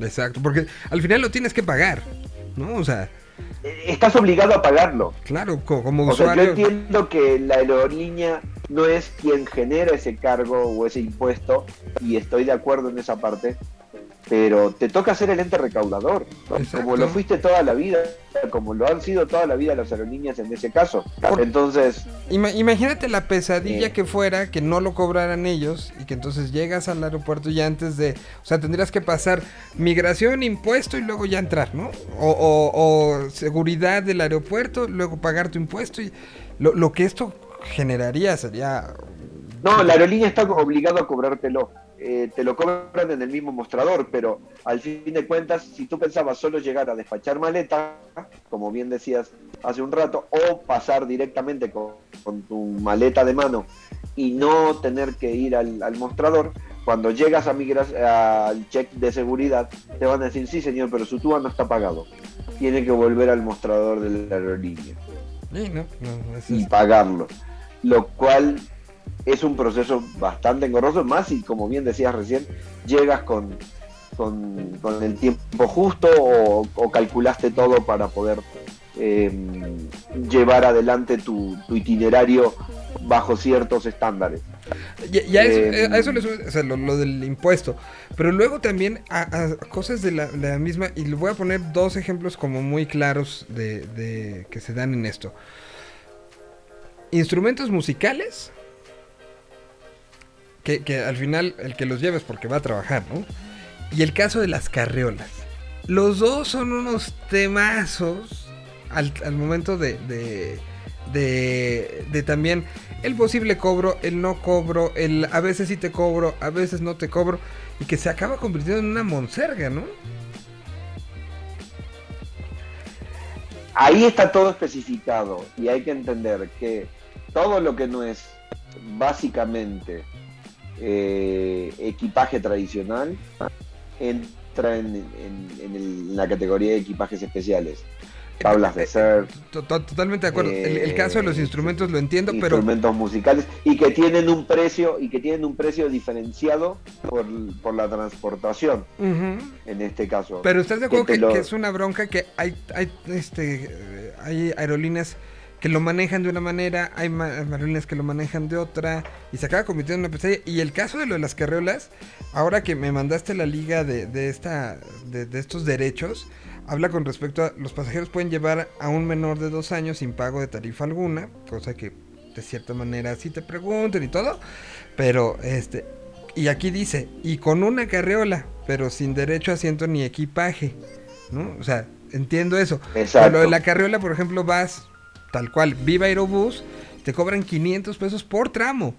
Exacto, porque al final lo tienes que pagar, ¿no? O sea, Eh, Estás obligado a pagarlo. claro, co- como O sea, yo usuario. entiendo que la aerolínea no es quien genera ese cargo o ese impuesto y estoy de acuerdo en esa parte, pero te toca ser el ente recaudador, como lo fuiste toda la vida, como lo han sido toda la vida las aerolíneas en ese caso. Entonces, Ima- imagínate la pesadilla Eh. que fuera que no lo cobraran ellos y que entonces llegas al aeropuerto y antes de, o sea, tendrías que pasar migración, impuesto y luego ya entrar, ¿no? O, o- o seguridad del aeropuerto, luego pagar tu impuesto y lo, lo que esto generaría sería... no, la aerolínea está obligado a cobrártelo. Eh, te lo cobran en el mismo mostrador, pero al fin de cuentas, si tú pensabas solo llegar a despachar maleta, como bien decías hace un rato, o pasar directamente con, con tu maleta de mano y no tener que ir al, al mostrador, cuando llegas a migra- al check de seguridad, te van a decir, sí señor, pero su tuba no está pagado. Tiene que volver al mostrador de la aerolínea Sí, no, no, eso y pagarlo. Lo cual es un proceso bastante engorroso, más y como bien decías recién, llegas con, con, con el tiempo justo o, o calculaste todo para poder eh, llevar adelante tu, tu itinerario bajo ciertos estándares. Y, y a eso, Eh, a eso le sube- o sea, lo, lo del impuesto. Pero luego también a, a cosas de la, de la misma, y le voy a poner dos ejemplos como muy claros de, de- que se dan en esto. Instrumentos musicales, que, al final el que los lleves porque va a trabajar, ¿no? Y el caso de las carreolas. Los dos son unos temazos al, momento de, de, de también el posible cobro, el no cobro, el a veces sí te cobro, a veces no te cobro, y que se acaba convirtiendo en una monserga, ¿no? Ahí está todo especificado y hay que entender que todo lo que no es básicamente eh, equipaje tradicional entra en, en- en el- en la categoría de equipajes especiales. Tablas de surf, To- to- Totalmente de acuerdo. El, el caso de los Eh, instrumentos lo entiendo, pero instrumentos musicales y que tienen un precio y que tienen un precio diferenciado por, por la transportación en este caso. Pero estás de acuerdo que que, te lo- que es una bronca que hay, hay, este, eh, hay aerolíneas que lo manejan de una manera, hay ma- aerolíneas que lo manejan de otra, y se acaba convirtiendo en una pesadilla. Y el caso de lo de las carreolas, ahora que me mandaste la liga de, de esta, de, de estos derechos, habla con respecto a los pasajeros pueden llevar a un menor de dos años sin pago de tarifa alguna, cosa que de cierta manera sí te pregunten y todo, pero este, y aquí dice, y con una carreola, pero sin derecho a asiento ni equipaje, ¿no? O sea, entiendo eso. Pero Exacto. lo de la carreola, por ejemplo, vas tal cual, Viva Aerobús, te cobran 500 pesos por tramo,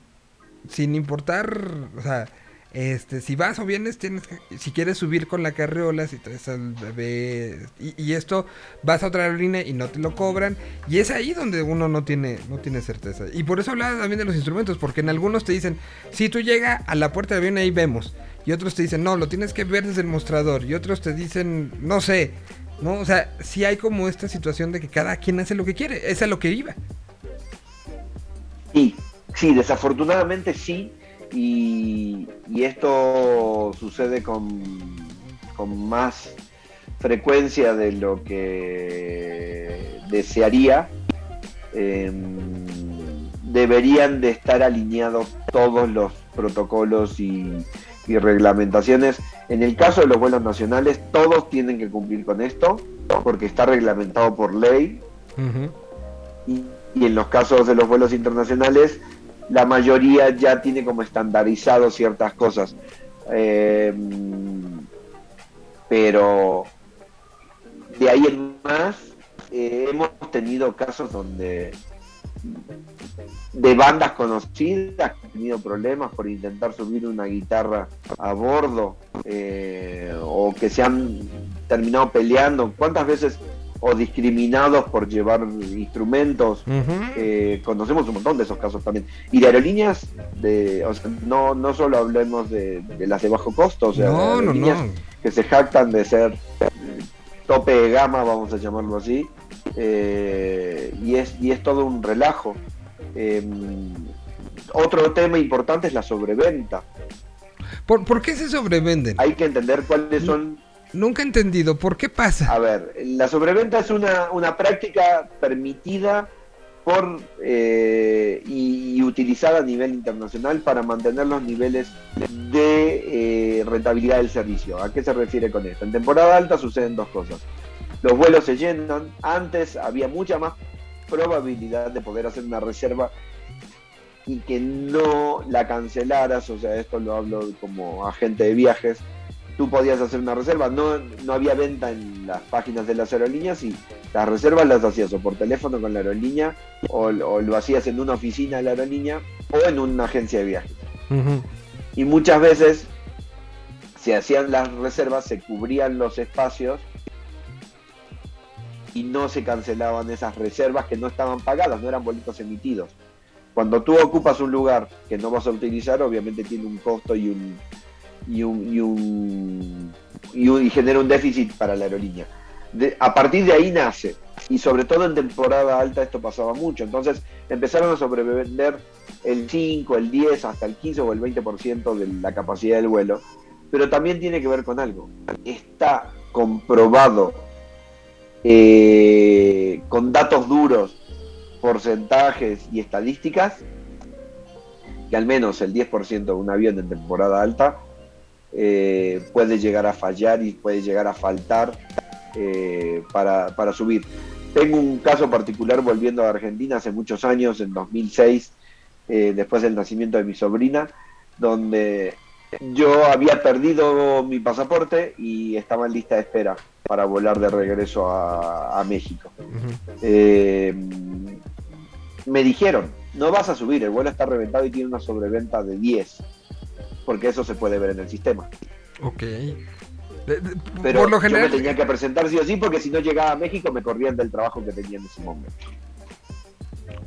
sin importar, o sea, este, si vas o vienes, tienes si quieres subir con la carreola, si traes al bebé, y, esto, vas a otra aerolínea y no te lo cobran, y es ahí donde uno no tiene, no tiene certeza. Y por eso hablaba también de los instrumentos, porque en algunos te dicen, si tú llega a la puerta del avión ahí vemos, y otros te dicen, no, lo tienes que ver desde el mostrador, y otros te dicen, no sé, ¿no? O sea, sí hay como esta situación de que cada quien hace lo que quiere, es a lo que iba. Sí, sí, desafortunadamente sí. Y, esto sucede con, con más frecuencia de lo que desearía. Em, deberían de estar alineados todos los protocolos y reglamentaciones. En el caso de los vuelos nacionales, todos tienen que cumplir con esto, porque está reglamentado por ley y, y en los casos de los vuelos internacionales, la mayoría ya tiene como estandarizado ciertas cosas. Eh, pero de ahí en más, eh, hemos tenido casos donde de bandas conocidas que han tenido problemas por intentar subir una guitarra a bordo eh, o que se han terminado peleando. ¿Cuántas veces o discriminados por llevar instrumentos? Eh, conocemos un montón de esos casos también. Y de aerolíneas, de, o sea, no, no solo hablemos de, de las de bajo costo, o sea, no, no, aerolíneas no. que se jactan de ser eh, tope de gama, vamos a llamarlo así, eh, y, es, y es todo un relajo. Eh, otro tema importante es la sobreventa. ¿Por, por qué se sobrevenden? Hay que entender cuáles son Nunca he entendido, ¿por qué pasa? A ver, la sobreventa es una, una práctica permitida por eh, y, y utilizada a nivel internacional para mantener los niveles de eh, rentabilidad del servicio. ¿A qué se refiere con esto? En temporada alta suceden dos cosas. Los vuelos se llenan, antes había mucha más probabilidad de poder hacer una reserva y que no la cancelaras, o sea, esto lo hablo como agente de viajes, tú podías hacer una reserva, no, no había venta en las páginas de las aerolíneas y las reservas las hacías o por teléfono con la aerolínea o, o lo hacías en una oficina de la aerolínea o en una agencia de viajes. Y muchas veces se hacían las reservas, se cubrían los espacios y no se cancelaban esas reservas que no estaban pagadas, no eran boletos emitidos. Cuando tú ocupas un lugar que no vas a utilizar, obviamente tiene un costo y un y un y, un, y, genera un déficit para la aerolínea. A partir de ahí nace y sobre todo en temporada alta esto pasaba mucho. Entonces empezaron a sobrevender el 5, el 10, hasta el 15 o el 20% de la capacidad del vuelo. Pero también tiene que ver con algo. Está comprobado eh, con datos duros, porcentajes y estadísticas que al menos el 10% de un avión en temporada alta eh, puede llegar a fallar y puede llegar a faltar eh, para, para subir. Tengo un caso particular volviendo a Argentina hace muchos años, en 2006, eh, después del nacimiento de mi sobrina, donde yo había perdido mi pasaporte y estaba en lista de espera para volar de regreso a, a México. Eh, me dijeron, no vas a subir, el vuelo está reventado y tiene una sobreventa de 10, porque eso se puede ver en el sistema. Ok. De- de- Pero por lo yo me tenía que presentar sí o sí, porque si no llegaba a México me corrían del trabajo que tenía en ese momento.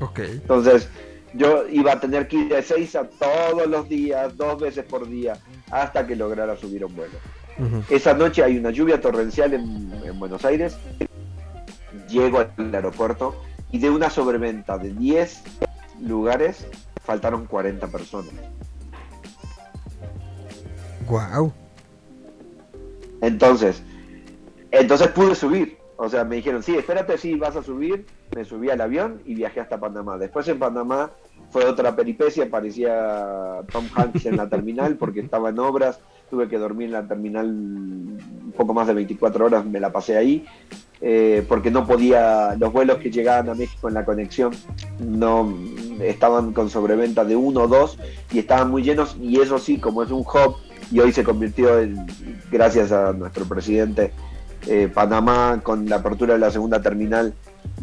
ok. Entonces, yo iba a tener que ir de 6 a todos los días, dos veces por día, hasta que lograra subir un vuelo. Esa noche hay una lluvia torrencial en, en Buenos Aires. Llego al aeropuerto y de una sobreventa de 10 lugares faltaron 40 personas. Guau. Entonces, entonces pude subir. O sea, me dijeron, sí, espérate, sí, vas a subir. Me subí al avión y viajé hasta Panamá. Después en Panamá fue otra peripecia, parecía Tom Hanks en la terminal porque estaba en obras. Tuve que dormir en la terminal un poco más de 24 horas, me la pasé ahí. eh, porque no podía, los vuelos que llegaban a México en la conexión no estaban con sobreventa de uno o dos y estaban muy llenos y eso sí, como es un hub y hoy se convirtió en, gracias a nuestro presidente, eh, Panamá con la apertura de la segunda terminal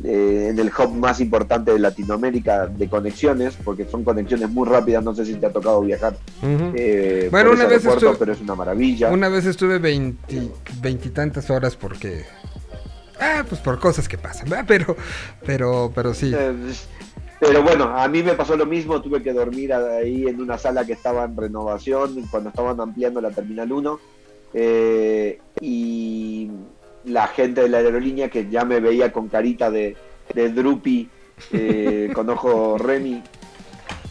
eh, en el hub más importante de Latinoamérica de conexiones, porque son conexiones muy rápidas, no sé si te ha tocado viajar Ujú. eh, Bueno, por una vez aeropuerto, estuve- pero es una maravilla. Una vez estuve veinti- veintitantas horas porque. Ah, pues por cosas que pasan, ¿verdad? Pero, pero, pero sí. Eh, Pero bueno, a mí me pasó lo mismo, tuve que dormir ahí en una sala que estaba en renovación cuando estaban ampliando la Terminal 1 eh, y la gente de la aerolínea que ya me veía con carita de, de Drupi, eh, con ojo Remy,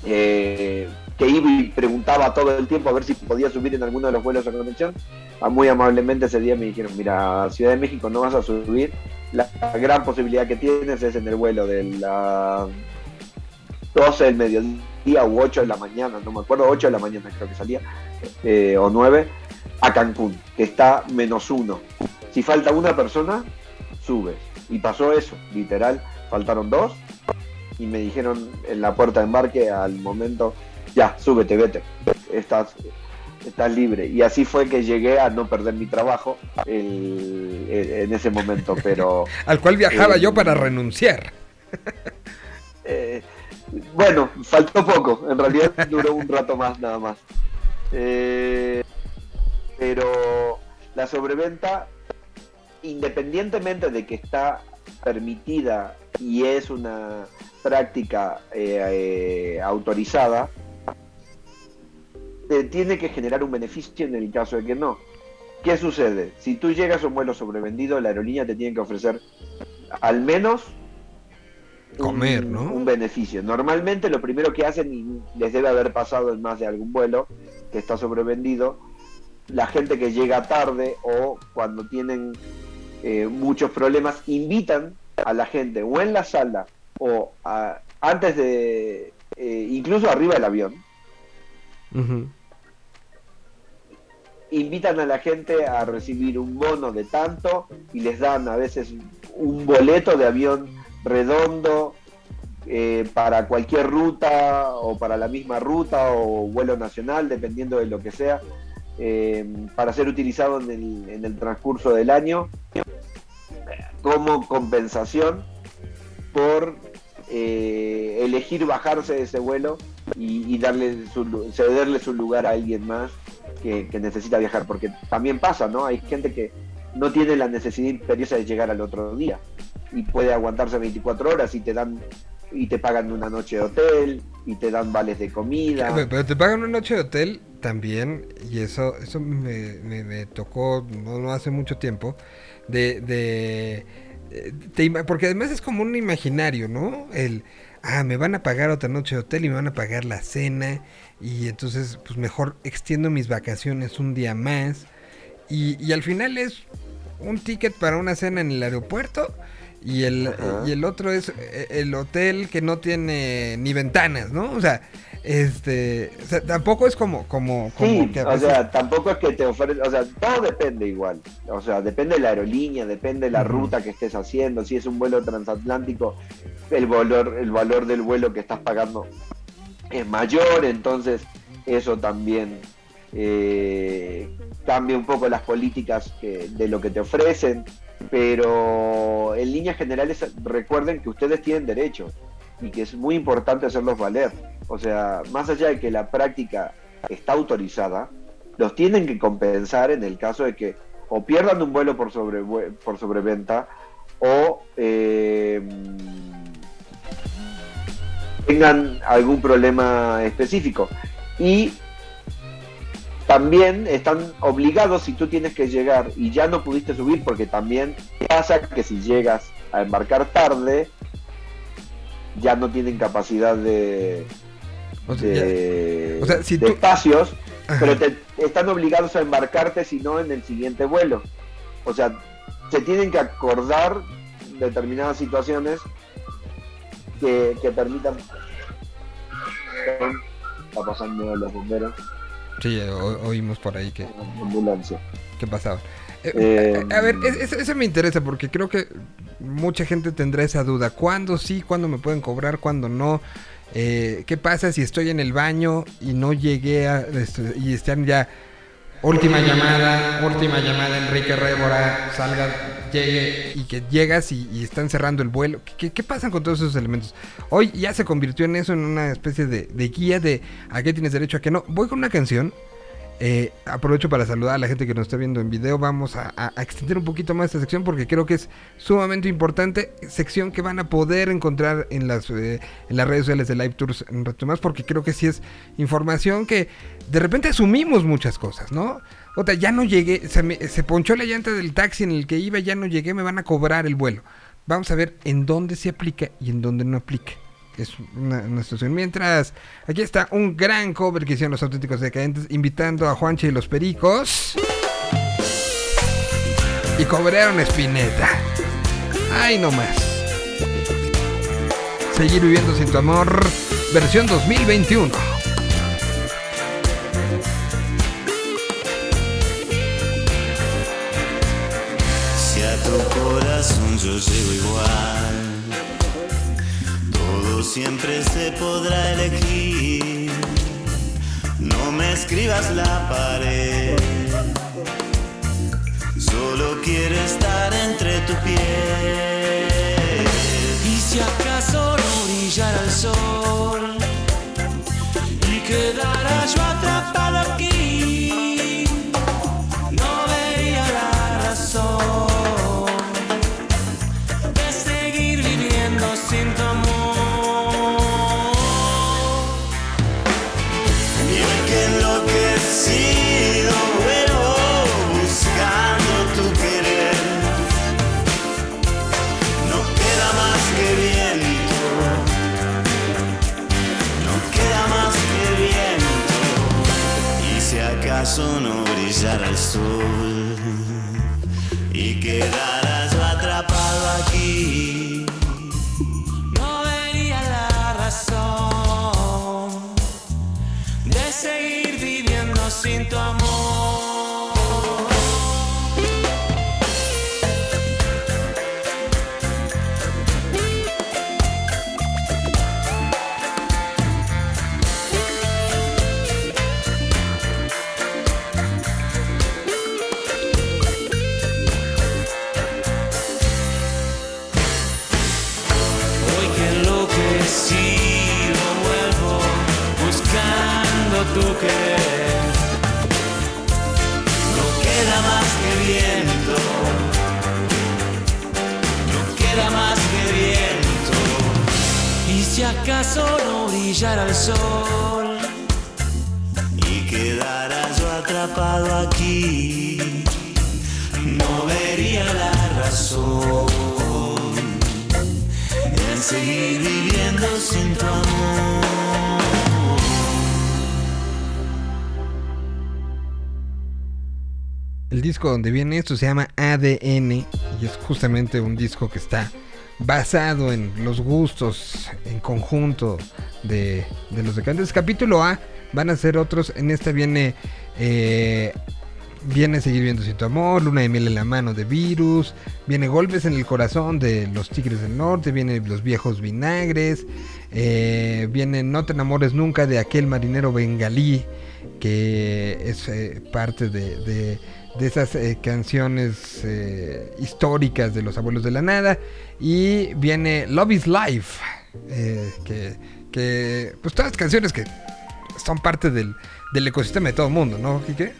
eh, que iba y preguntaba todo el tiempo a ver si podía subir en alguno de los vuelos a conexión. Ah, Muy amablemente ese día me dijeron, mira, Ciudad de México no vas a subir, la gran posibilidad que tienes es en el vuelo de la 12 del mediodía u 8 de la mañana, no me acuerdo, 8 de la mañana creo que salía, eh, o 9, a Cancún, que está menos uno. Si falta una persona, subes. Y pasó eso, literal, faltaron dos y me dijeron en la puerta de embarque al momento, ya, súbete, vete, estás, estás libre. Y así fue que llegué a no perder mi trabajo el- el- en ese momento, pero... Al cual viajaba eh, yo para renunciar. Eh, bueno, faltó poco, en realidad duró un rato más nada más. Eh, pero la sobreventa, independientemente de que está permitida y es una práctica eh, eh, autorizada, te tiene que generar un beneficio en el caso de que no. ¿Qué sucede? Si tú llegas a un vuelo sobrevendido, la aerolínea te tiene que ofrecer al menos Comer, un, ¿no? un beneficio. Normalmente lo primero que hacen, y les debe haber pasado en más de algún vuelo que está sobrevendido, la gente que llega tarde o cuando tienen eh, muchos problemas, invitan a la gente o en la sala o a- antes de, eh, incluso arriba del avión, invitan a la gente a recibir un bono de tanto y les dan a veces un boleto de avión redondo eh, para cualquier ruta o para la misma ruta o vuelo nacional, dependiendo de lo que sea, eh, para ser utilizado en el, en el transcurso del año como compensación por eh, elegir bajarse de ese vuelo y, darle su, cederle su lugar a alguien más que necesita viajar, porque también pasa, ¿no? Hay gente que no tiene la necesidad imperiosa de llegar al otro día. y puede aguantarse 24 horas y te dan y te pagan una noche de hotel y te dan vales de comida. Pero, te pagan una noche de hotel también, y eso, eso me, me- tocó no, no hace mucho tiempo, de, de eh, porque además es como un imaginario, ¿no? El, ah, me van a pagar otra noche de hotel y me van a pagar la cena, y entonces, pues mejor extiendo mis vacaciones un día más, y, y al final es un ticket para una cena en el aeropuerto. Y el, Ajá. y el otro es eh, el hotel que no tiene ni ventanas, ¿no? O sea, este, o sea, tampoco es como, como, como Sí, que o sea, tampoco es que te ofrecen, o sea, todo depende igual. O sea, depende de la aerolínea, depende de la ruta que estés haciendo, si es un vuelo transatlántico, el valor, el valor del vuelo que estás pagando es mayor, entonces eso también eh, cambia un poco las políticas que- de lo que te ofrecen, pero en líneas generales recuerden que ustedes tienen derechos y que es muy importante hacerlos valer. O sea, más allá de que la práctica está autorizada, los tienen que compensar en el caso de que o pierdan un vuelo por, sobre, por sobreventa o eh, tengan algún problema específico. Y también están obligados si tú tienes que llegar y ya no pudiste subir, porque también pasa que si llegas a embarcar tarde, ya no tienen capacidad de, o sea, ya- de, O sea, si de tú- espacios, Ajá. pero te, están obligados a embarcarte si no en el siguiente vuelo. O sea, se tienen que acordar determinadas situaciones que, que permitan... Está pasando los bomberos, Sí, o- oímos por ahí que, en ambulancia. que pasaba. Eh, Eh, a ver, es- es- eso me interesa porque creo que mucha gente tendrá esa duda. ¿Cuándo sí? ¿Cuándo me pueden cobrar? ¿Cuándo no? Eh, ¿Qué pasa si estoy en el baño y no llegué a... este, y están ya... Última llamada, última llamada, Enrique Rébora, salga, llegue y que llegas y, y están cerrando el vuelo. ¿Qué, qué, qué pasan con todos esos elementos? Hoy ya se convirtió en eso, en una especie de, de guía de a qué tienes derecho, a qué no. Voy con una canción. Eh, aprovecho para saludar a la gente que nos está viendo en video. Vamos a, extender un poquito más esta sección porque creo que es sumamente importante. Sección que van a poder encontrar en las, eh, en las redes sociales de Live Tours en rato más porque creo que sí es información que de repente asumimos muchas cosas, ¿no? O sea, ya no llegué, se, me- se ponchó la llanta del taxi en el que iba, ya no llegué, me van a cobrar el vuelo. Vamos a ver en dónde se aplica y en dónde no aplica. Es una, situación. Mientras, aquí está un gran cover que hicieron los auténticos decadentes, invitando a Juanche y los Pericos. Y cobraron Spinetta. Ay, no más. Seguir viviendo sin tu amor, versión 2021. Si a tu corazón yo igual, siempre se podrá elegir. No me escribas la pared, solo quiero estar entre tu piel. Y si acaso no brillara el sol y quedara yo atrapado aquí. No vería la razón de seguir viviendo sin tu amor. Acaso no brillara el sol y quedara yo atrapado aquí, no vería la razón en seguir viviendo sin tu amor. El disco donde viene esto se llama ADN y es justamente un disco que está basado en los gustos en conjunto de, de los decantes. Capítulo A van a ser otros. En esta viene eh, viene Seguir viendo sin tu amor, Luna de miel en la mano de Virus, viene Golpes en el corazón de los Tigres del Norte, viene Los viejos vinagres, eh, viene No te enamores nunca de aquel marinero bengalí que es eh, parte de, de- de esas eh, canciones eh, históricas de los abuelos de la nada y viene Love is Life eh, que, que pues todas las canciones que son parte del, del ecosistema de todo el mundo, ¿no, Quique?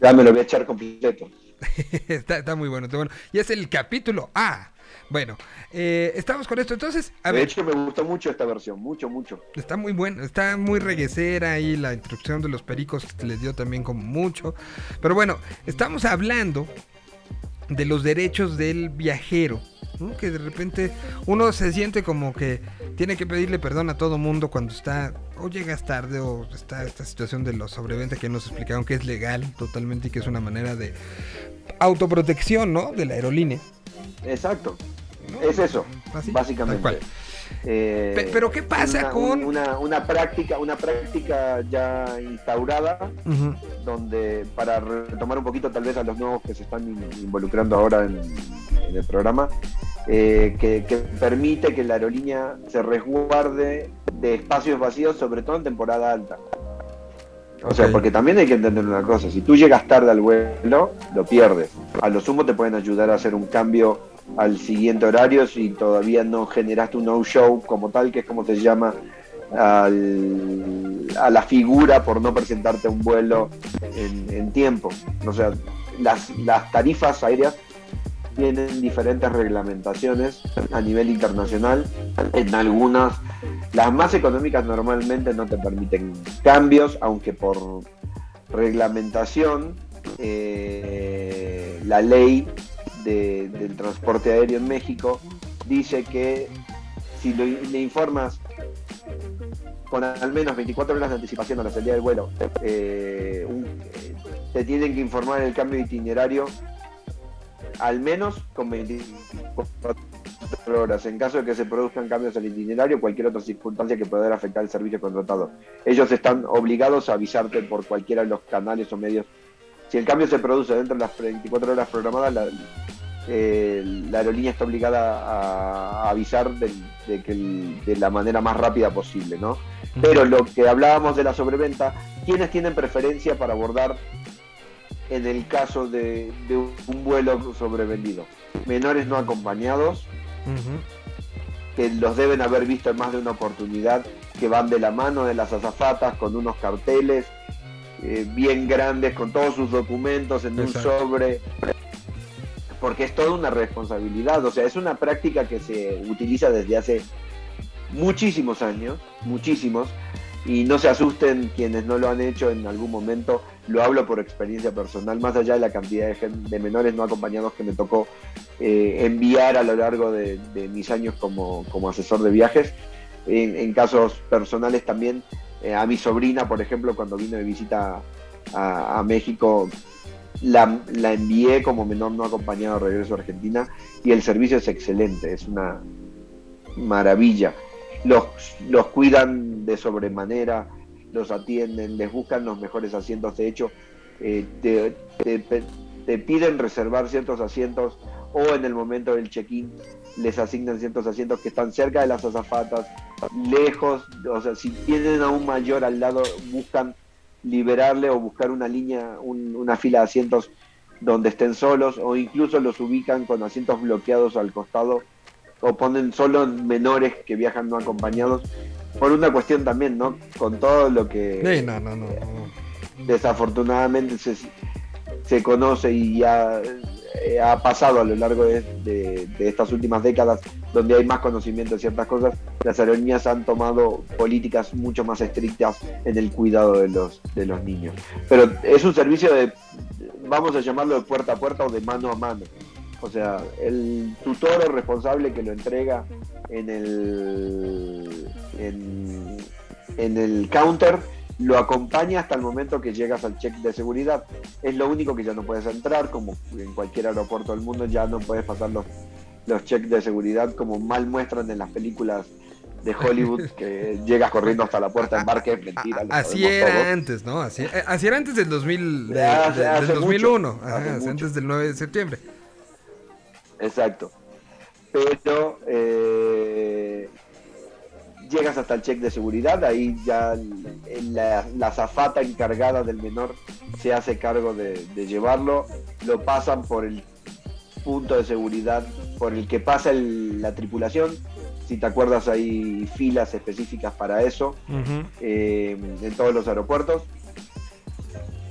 Ya me lo voy a echar completo. está, está muy bueno, está bueno. Y es el capítulo A. Bueno, eh, estamos con esto. Entonces, a de ver, hecho, me gustó mucho esta versión, mucho, mucho. está muy bueno, está muy reguecera ahí la introducción de los pericos les dio también como mucho. Pero bueno, estamos hablando de los derechos del viajero. ¿no? Que de repente uno se siente como que tiene que pedirle perdón a todo mundo cuando está o llegas tarde o está esta situación de los sobreventa que nos explicaron que es legal totalmente y que es una manera de autoprotección, ¿no? De la aerolínea. Exacto. Es eso, Así, básicamente. Eh, Pe- pero ¿qué pasa una, con- una, una práctica, una práctica ya instaurada donde para retomar un poquito tal vez a los nuevos que se están in- involucrando ahora en, en el programa, eh, que, que permite que la aerolínea se resguarde de espacios vacíos, sobre todo en temporada alta. O sea, porque también hay que entender una cosa, si tú llegas tarde al vuelo, lo pierdes. A lo sumo te pueden ayudar a hacer un cambio al siguiente horario si todavía no generaste un no-show como tal, que es como se llama al- a la figura por no presentarte un vuelo en, en tiempo. O sea, las, las tarifas aéreas tienen diferentes reglamentaciones a nivel internacional. En algunas, las más económicas normalmente no te permiten cambios, aunque por reglamentación, eh, la ley de- del transporte aéreo en México dice que si lo- le informas con al menos 24 horas de anticipación a la salida del vuelo, eh, te tienen que informar el cambio de itinerario al menos con 24 horas. En caso de que se produzcan cambios al itinerario, cualquier otra circunstancia que pueda afectar el servicio contratado. Ellos están obligados a avisarte por cualquiera de los canales o medios. Si el cambio se produce dentro de las 24 horas programadas, la, eh, la aerolínea está obligada a, a avisar de, que el- de la manera más rápida posible, ¿no? Pero lo que hablábamos de la sobreventa, ¿quiénes tienen preferencia para abordar en el caso de, de un vuelo sobrevendido? Menores no acompañados, que los deben haber visto en más de una oportunidad, que van de la mano de las azafatas con unos carteles eh, bien grandes, con todos sus documentos en Exacto. un sobre, porque es toda una responsabilidad, o sea, es una práctica que se utiliza desde hace muchísimos años, muchísimos, y no se asusten quienes no lo han hecho en algún momento, lo hablo por experiencia personal, más allá de la cantidad de, de menores no acompañados que me tocó eh, enviar a lo largo de, de mis años como, como asesor de viajes. En, en casos personales también, eh, a mi sobrina, por ejemplo, cuando vino de visita a, México, la, la envié como menor no acompañado de regreso a Argentina y el servicio es excelente, es una maravilla. Los, los cuidan de sobremanera, los atienden, les buscan los mejores asientos. De hecho, eh, te, te- te piden reservar ciertos asientos o en el momento del check-in les asignan ciertos asientos que están cerca de las azafatas, lejos, o sea, si tienen a un mayor al lado, buscan liberarle o buscar una línea, un- una fila de asientos donde estén solos o incluso los ubican con asientos bloqueados al costado o ponen solo menores que viajan no acompañados por una cuestión también, ¿no? Con todo lo que Sí, no, no, no. no. desafortunadamente se, se conoce y ya eh, ha pasado a lo largo de, estas últimas décadas donde hay más conocimiento de ciertas cosas, las aerolíneas han tomado políticas mucho más estrictas en el cuidado de los, de los niños. Pero es un servicio de, vamos a llamarlo de puerta a puerta o de mano a mano. O sea, el tutor o responsable que lo entrega en el, en, en el counter lo acompaña hasta el momento que llegas al check de seguridad. Es lo único que ya no puedes entrar, como en cualquier aeropuerto del mundo ya no puedes pasar los, los checks de seguridad como mal muestran en las películas de Hollywood que llegas corriendo hasta la puerta de embarque, es mentira. Así era todos. antes, ¿no? Así, eh, así era antes del 2000, de- De hace- hace del 2001, mucho, ajá, antes del 9 de septiembre. Exacto. Pero eh, llegas hasta el check de seguridad, ahí ya la, la azafata encargada del menor se hace cargo de, de llevarlo, lo pasan por el punto de seguridad por el que pasa el- la tripulación. Si te acuerdas, hay filas específicas para eso eh, en todos los aeropuertos.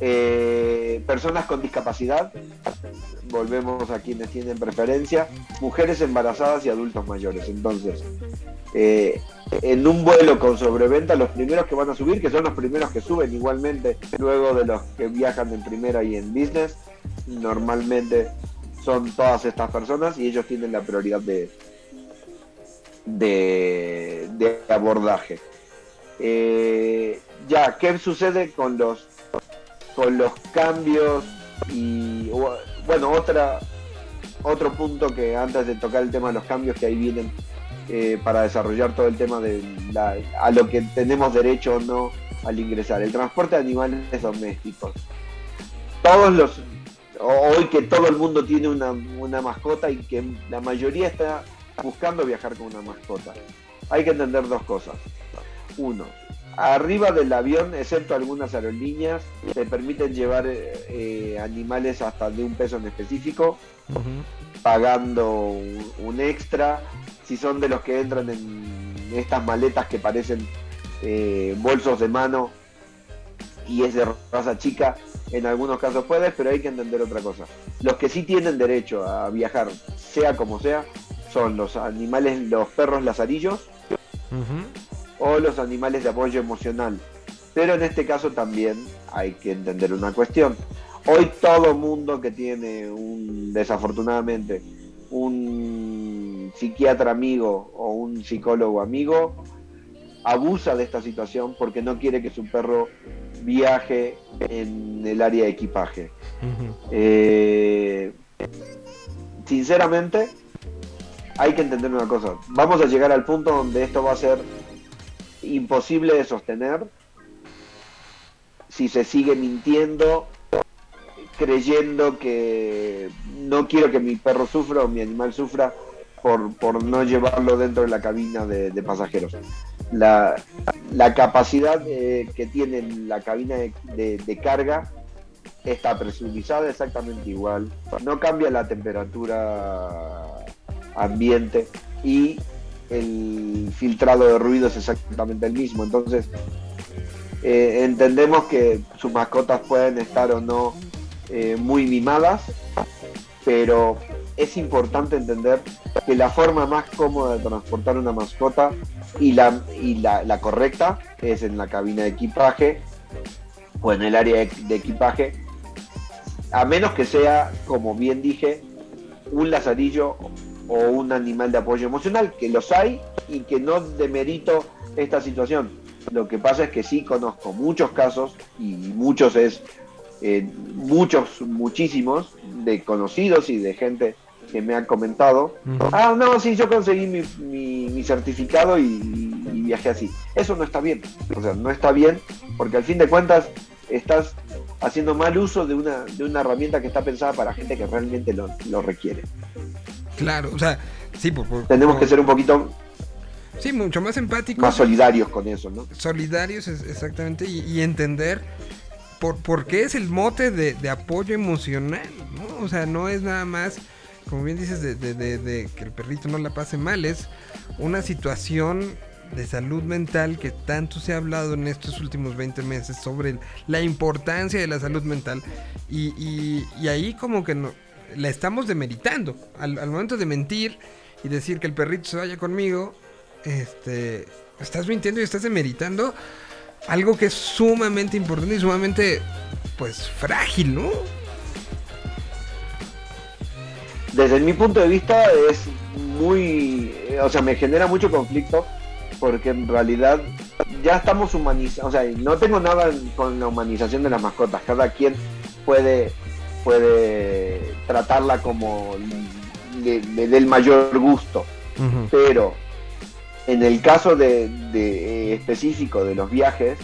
Eh, personas con discapacidad, volvemos a quienes tienen preferencia, mujeres embarazadas y adultos mayores. Entonces, eh, en un vuelo con sobreventa, los primeros que van a subir, que son los primeros que suben igualmente, luego de los que viajan en primera y en business, normalmente son todas estas personas y ellos tienen la prioridad de, de, de abordaje. Eh, ya, ¿qué sucede con los con los cambios y bueno otra otro punto que antes de tocar el tema de los cambios que ahí vienen eh, para desarrollar todo el tema de la- a lo que tenemos derecho o no al ingresar. El transporte de animales domésticos. Todos los hoy que todo el mundo tiene una, una mascota y que la mayoría está buscando viajar con una mascota. Hay que entender dos cosas. Uno Arriba del avión, excepto algunas aerolíneas, te permiten llevar eh, animales hasta de un peso en específico, pagando un, un extra. Si son de los que entran en estas maletas que parecen eh, bolsos de mano y es de raza chica, en algunos casos puedes, pero hay que entender otra cosa. Los que sí tienen derecho a viajar, sea como sea, son los animales, los perros lazarillos, o los animales de apoyo emocional. Pero en este caso también hay que entender una cuestión. Hoy todo mundo que tiene un, desafortunadamente, un psiquiatra amigo o un psicólogo amigo, abusa de esta situación porque no quiere que su perro viaje en el área de equipaje. Eh, sinceramente, hay que entender una cosa. Vamos a llegar al punto donde esto va a ser imposible de sostener si se sigue mintiendo, creyendo que no quiero que mi perro sufra o mi animal sufra por, por no llevarlo dentro de la cabina de, pasajeros. La, la capacidad eh, que tiene la cabina de carga está presurizada exactamente igual, no cambia la temperatura ambiente y el filtrado de ruido es exactamente el mismo. Entonces, eh, entendemos que sus mascotas pueden estar o no eh, muy mimadas, pero es importante entender que la forma más cómoda de transportar una mascota y la, y la, correcta es en la cabina de equipaje o en el área de equipaje, a menos que sea, como bien dije, un lazarillo o un animal de apoyo emocional, que los hay y que no demerito esta situación. Lo que pasa es que sí conozco muchos casos, y muchos es, eh, muchos, muchísimos, de conocidos y de gente que me han comentado, ah, no, sí, yo conseguí mi, mi- mi certificado y, y viajé así. Eso no está bien, o sea, no está bien, porque al fin de cuentas estás haciendo mal uso de una, de una herramienta que está pensada para gente que realmente lo, lo requiere. Claro, o sea, sí, por, por- Tenemos por- que ser un poquito sí, mucho más empáticos. más solidarios con eso, ¿no? solidarios exactamente y, y entender por, por qué es el mote de, apoyo emocional, ¿no? O sea, no es nada más, como bien dices, de, de- de- que el perrito no la pase mal, es una situación de salud mental que tanto se ha hablado en estos últimos 20 meses sobre la importancia de la salud mental y, ahí como que la estamos demeritando al, al momento de mentir y decir que el perrito se vaya conmigo, este, estás mintiendo y estás demeritando algo que es sumamente importante y sumamente, pues, frágil, ¿no? Desde mi punto de vista es muy, o sea, me genera mucho conflicto porque en realidad ya estamos humanizando, o sea, no tengo nada con la humanización de las mascotas, cada quien puede, puede tratarla como le, le dé el mayor gusto, pero en el caso de, eh, específico de los viajes,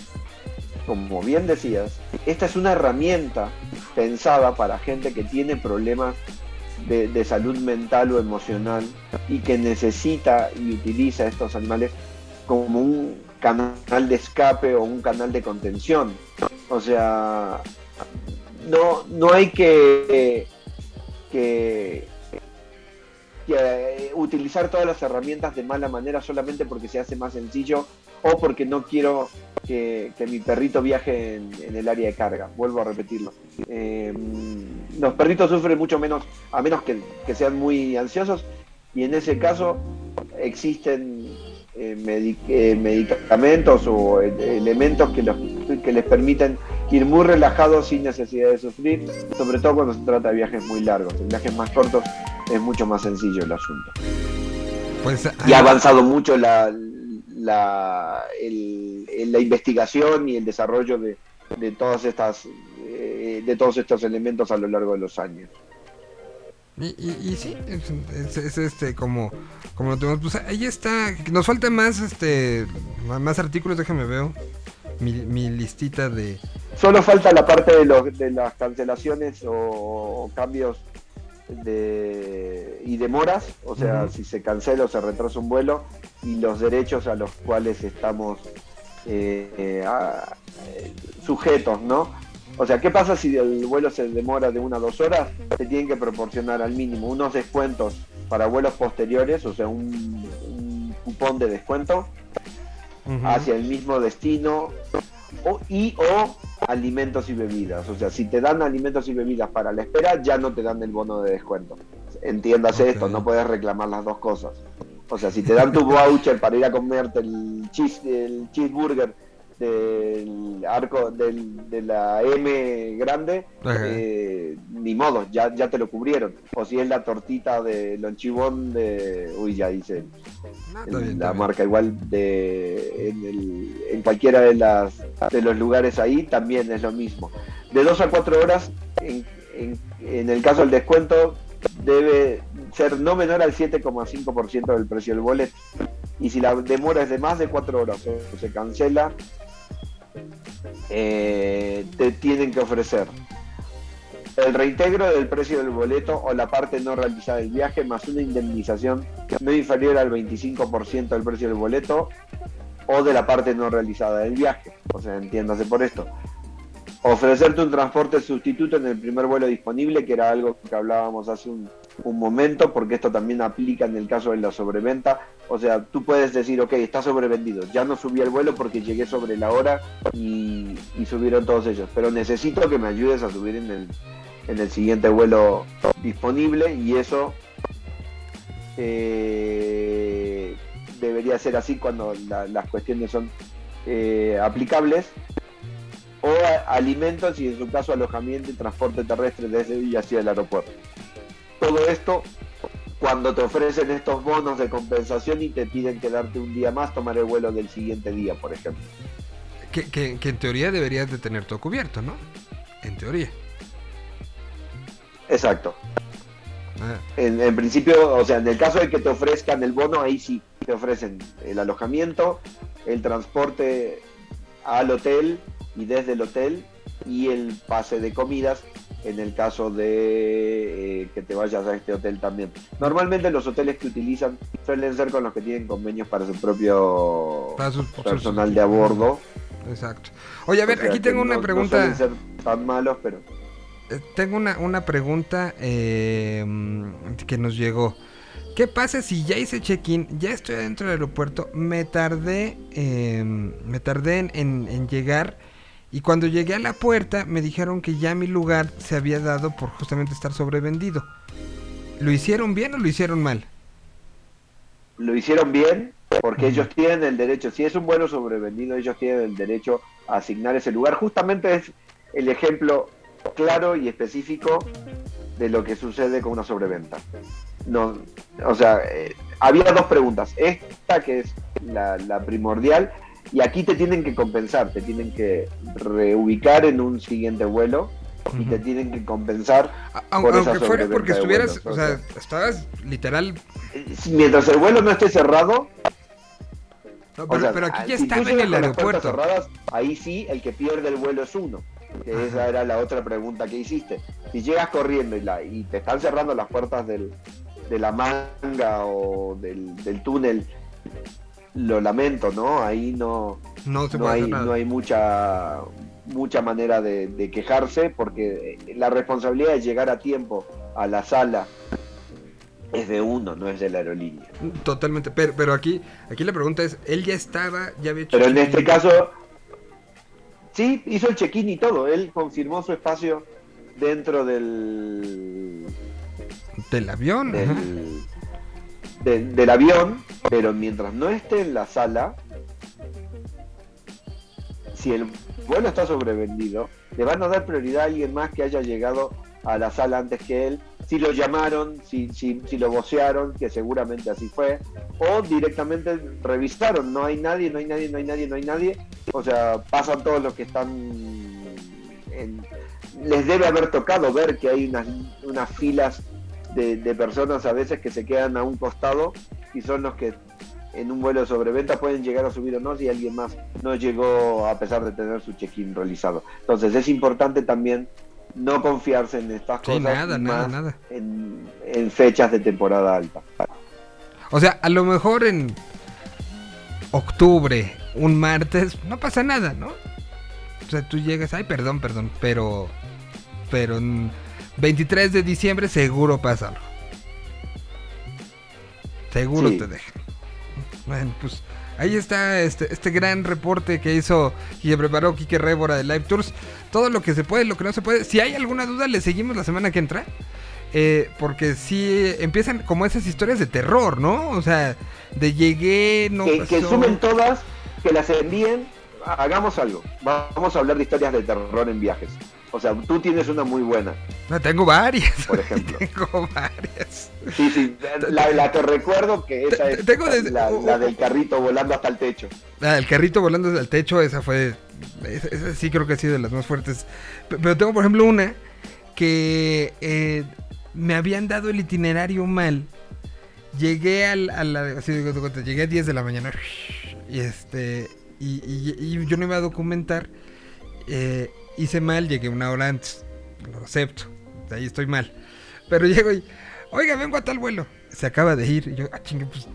como bien decías, esta es una herramienta pensada para gente que tiene problemas de, de, salud mental o emocional y que necesita y utiliza estos animales como un canal de escape o un canal de contención. O sea, no, no hay que, que eh, utilizar todas las herramientas de mala manera solamente porque se hace más sencillo o porque no quiero que, mi perrito viaje en, el área de carga. Vuelvo a repetirlo. Eh, los perritos sufren mucho menos, a menos que, sean muy ansiosos, y en ese caso existen eh, eh, medicamentos o elementos que, los, que les permiten ir muy relajados sin necesidad de sufrir, sobre todo cuando se trata de viajes muy largos. En viajes más cortos es mucho más sencillo el asunto. Pues, y ha avanzado mucho la, la, el, la investigación y el desarrollo de, de todas estas eh, de todos estos elementos a lo largo de los años. Y, y, y sí, es, es, es, este como, como lo tenemos, pues ahí está, nos falta más este más artículos, déjame veo mi, mi listita de solo falta la parte de, lo, de las cancelaciones o, o cambios de, y demoras, o sea, uh -huh. si se cancela o se retrasa un vuelo y los derechos a los cuales estamos eh, eh, a, eh, sujetos, ¿no? O sea, ¿qué pasa si el vuelo se demora de una a dos horas? Se tienen que proporcionar al mínimo unos descuentos para vuelos posteriores, o sea, un, un cupón de descuento uh -huh. hacia el mismo destino o, y o alimentos y bebidas. O sea, si te dan alimentos y bebidas para la espera, ya no te dan el bono de descuento. Entiéndase okay. esto, no puedes reclamar las dos cosas. O sea, si te dan tu voucher para ir a comerte el, cheese, el cheeseburger del arco del, de la M grande, eh, ni modo, ya, ya te lo cubrieron. O si es la tortita de lonchibón de. Uy, ya dice no, bien, la marca igual de en, el, en, cualquiera de las de los lugares ahí también es lo mismo. De 2 a 4 horas, en, en, en el caso del descuento, debe ser no menor al 7,5% del precio del boleto. Y si la demora es de más de 4 horas o se cancela, eh, te tienen que ofrecer el reintegro del precio del boleto o la parte no realizada del viaje más una indemnización no inferior al 25% del precio del boleto o de la parte no realizada del viaje. O sea, entiéndase por esto. Ofrecerte un transporte sustituto en el primer vuelo disponible, que era algo que hablábamos hace un, un momento, porque esto también aplica en el caso de la sobreventa. O sea, tú puedes decir, ok, está sobrevendido, ya no subí el vuelo porque llegué sobre la hora y, subieron todos ellos, pero necesito que me ayudes a subir en el, en el siguiente vuelo disponible y eso eh, debería ser así cuando la, las cuestiones son eh, aplicables o alimentos y en su caso alojamiento y transporte terrestre desde y hacia el aeropuerto. Todo esto cuando te ofrecen estos bonos de compensación y te piden quedarte un día más, tomar el vuelo del siguiente día, por ejemplo. Que, que, que en teoría deberías de tener todo cubierto, ¿no? En teoría. Exacto. Ah. En, en, principio, o sea, en el caso de que te ofrezcan el bono, ahí sí te ofrecen el alojamiento, el transporte al hotel y desde el hotel y el pase de comidas en el caso de eh, que te vayas a este hotel también. Normalmente los hoteles que utilizan suelen ser con los que tienen convenios para su propio para personal de a bordo. Exacto. Oye, a ver, o sea, aquí tengo una no, pregunta. No ser tan malos, pero tengo una, una pregunta eh, que nos llegó. ¿Qué pasa si ya hice check-in, ya estoy adentro del aeropuerto, me tardé, eh, me tardé en, en, en, llegar y cuando llegué a la puerta me dijeron que ya mi lugar se había dado por justamente estar sobrevendido? ¿Lo hicieron bien o lo hicieron mal? lo hicieron bien porque ellos tienen el derecho, si es un vuelo sobrevenido, ellos tienen el derecho a asignar ese lugar. Justamente es el ejemplo claro y específico de lo que sucede con una sobreventa. No, o sea, eh, había dos preguntas. Esta que es la, la primordial y aquí te tienen que compensar, te tienen que reubicar en un siguiente vuelo y te tienen que compensar. Por Aunque, fuera sobreventa porque estuvieras, vuelos, o sea, estabas literal. mientras el vuelo no esté cerrado, No, o pero, sea, pero aquí ya si estaba en el aeropuerto. cerradas, ahí sí el que pierde el vuelo es uno. Que esa era la otra pregunta que hiciste. Si llegas corriendo y, la, y te están cerrando las puertas del, de la manga o del, del túnel, lo lamento, ¿no? Ahí no, No no hay, no hay mucha mucha manera de, de quejarse porque eh, la responsabilidad de llegar a tiempo a la sala es de uno, no es de la aerolínea. Totalmente. Pero, pero aquí, aquí la pregunta es, él ya estaba, ya había hecho. Pero en este caso, sí, hizo el check-in y todo. Él confirmó su espacio dentro del, del avión. del, del, avión, pero mientras no esté en la sala, si el vuelo está sobrevendido, le van a dar prioridad a alguien más que haya llegado a la sala antes que él. Si lo llamaron, si, si, si lo vocearon, que seguramente así fue, o directamente revisaron, no hay nadie, no hay nadie, no hay nadie, no hay nadie. O sea, pasan todos los que están en- les debe haber tocado ver que hay unas, unas filas de, de personas a veces que se quedan a un costado y son los que en un vuelo de sobreventa pueden llegar a subir o no si alguien más no llegó a pesar de tener su check-in realizado. Entonces es importante también no confiarse en estas Sí, cosas nada. En, en fechas de temporada alta. O sea, a lo mejor en octubre, un martes, no pasa nada, ¿no? O sea, tú llegas, ay, perdón, perdón, pero. Pero 23 de diciembre seguro pasa algo. Seguro Sí. te dejan. Bueno, pues ahí está este, este gran reporte que hizo y que preparó Kike Révora de Live Tours. Todo lo que se puede, lo que no se puede. Si hay alguna duda, le seguimos la semana que entra. Eh, porque sí empiezan como esas historias de terror, ¿no? O sea, de llegué, no que, que sumen todas, que las envíen, hagamos algo. Vamos a hablar de historias de terror en viajes. O sea, tú tienes una muy buena, No, tengo varias. por ejemplo. tengo varias. Sí, sí, la, la que recuerdo que esa es tengo desde- la, la del carrito volando hasta el techo. Ah, el carrito volando desde el techo, esa fue. Esa, esa sí creo que ha sido de las más fuertes. Pero tengo, por ejemplo, una que eh, me habían dado el itinerario mal. Llegué al, a la. así llegué a 10 de la mañana. Y este. Y, y- y yo no iba a documentar. eh, hice mal, llegué una hora antes. Lo acepto. Ahí estoy mal. Pero llego y. Oiga, vengo a tal vuelo. Se acaba de ir. Y yo, ah, chingue, pues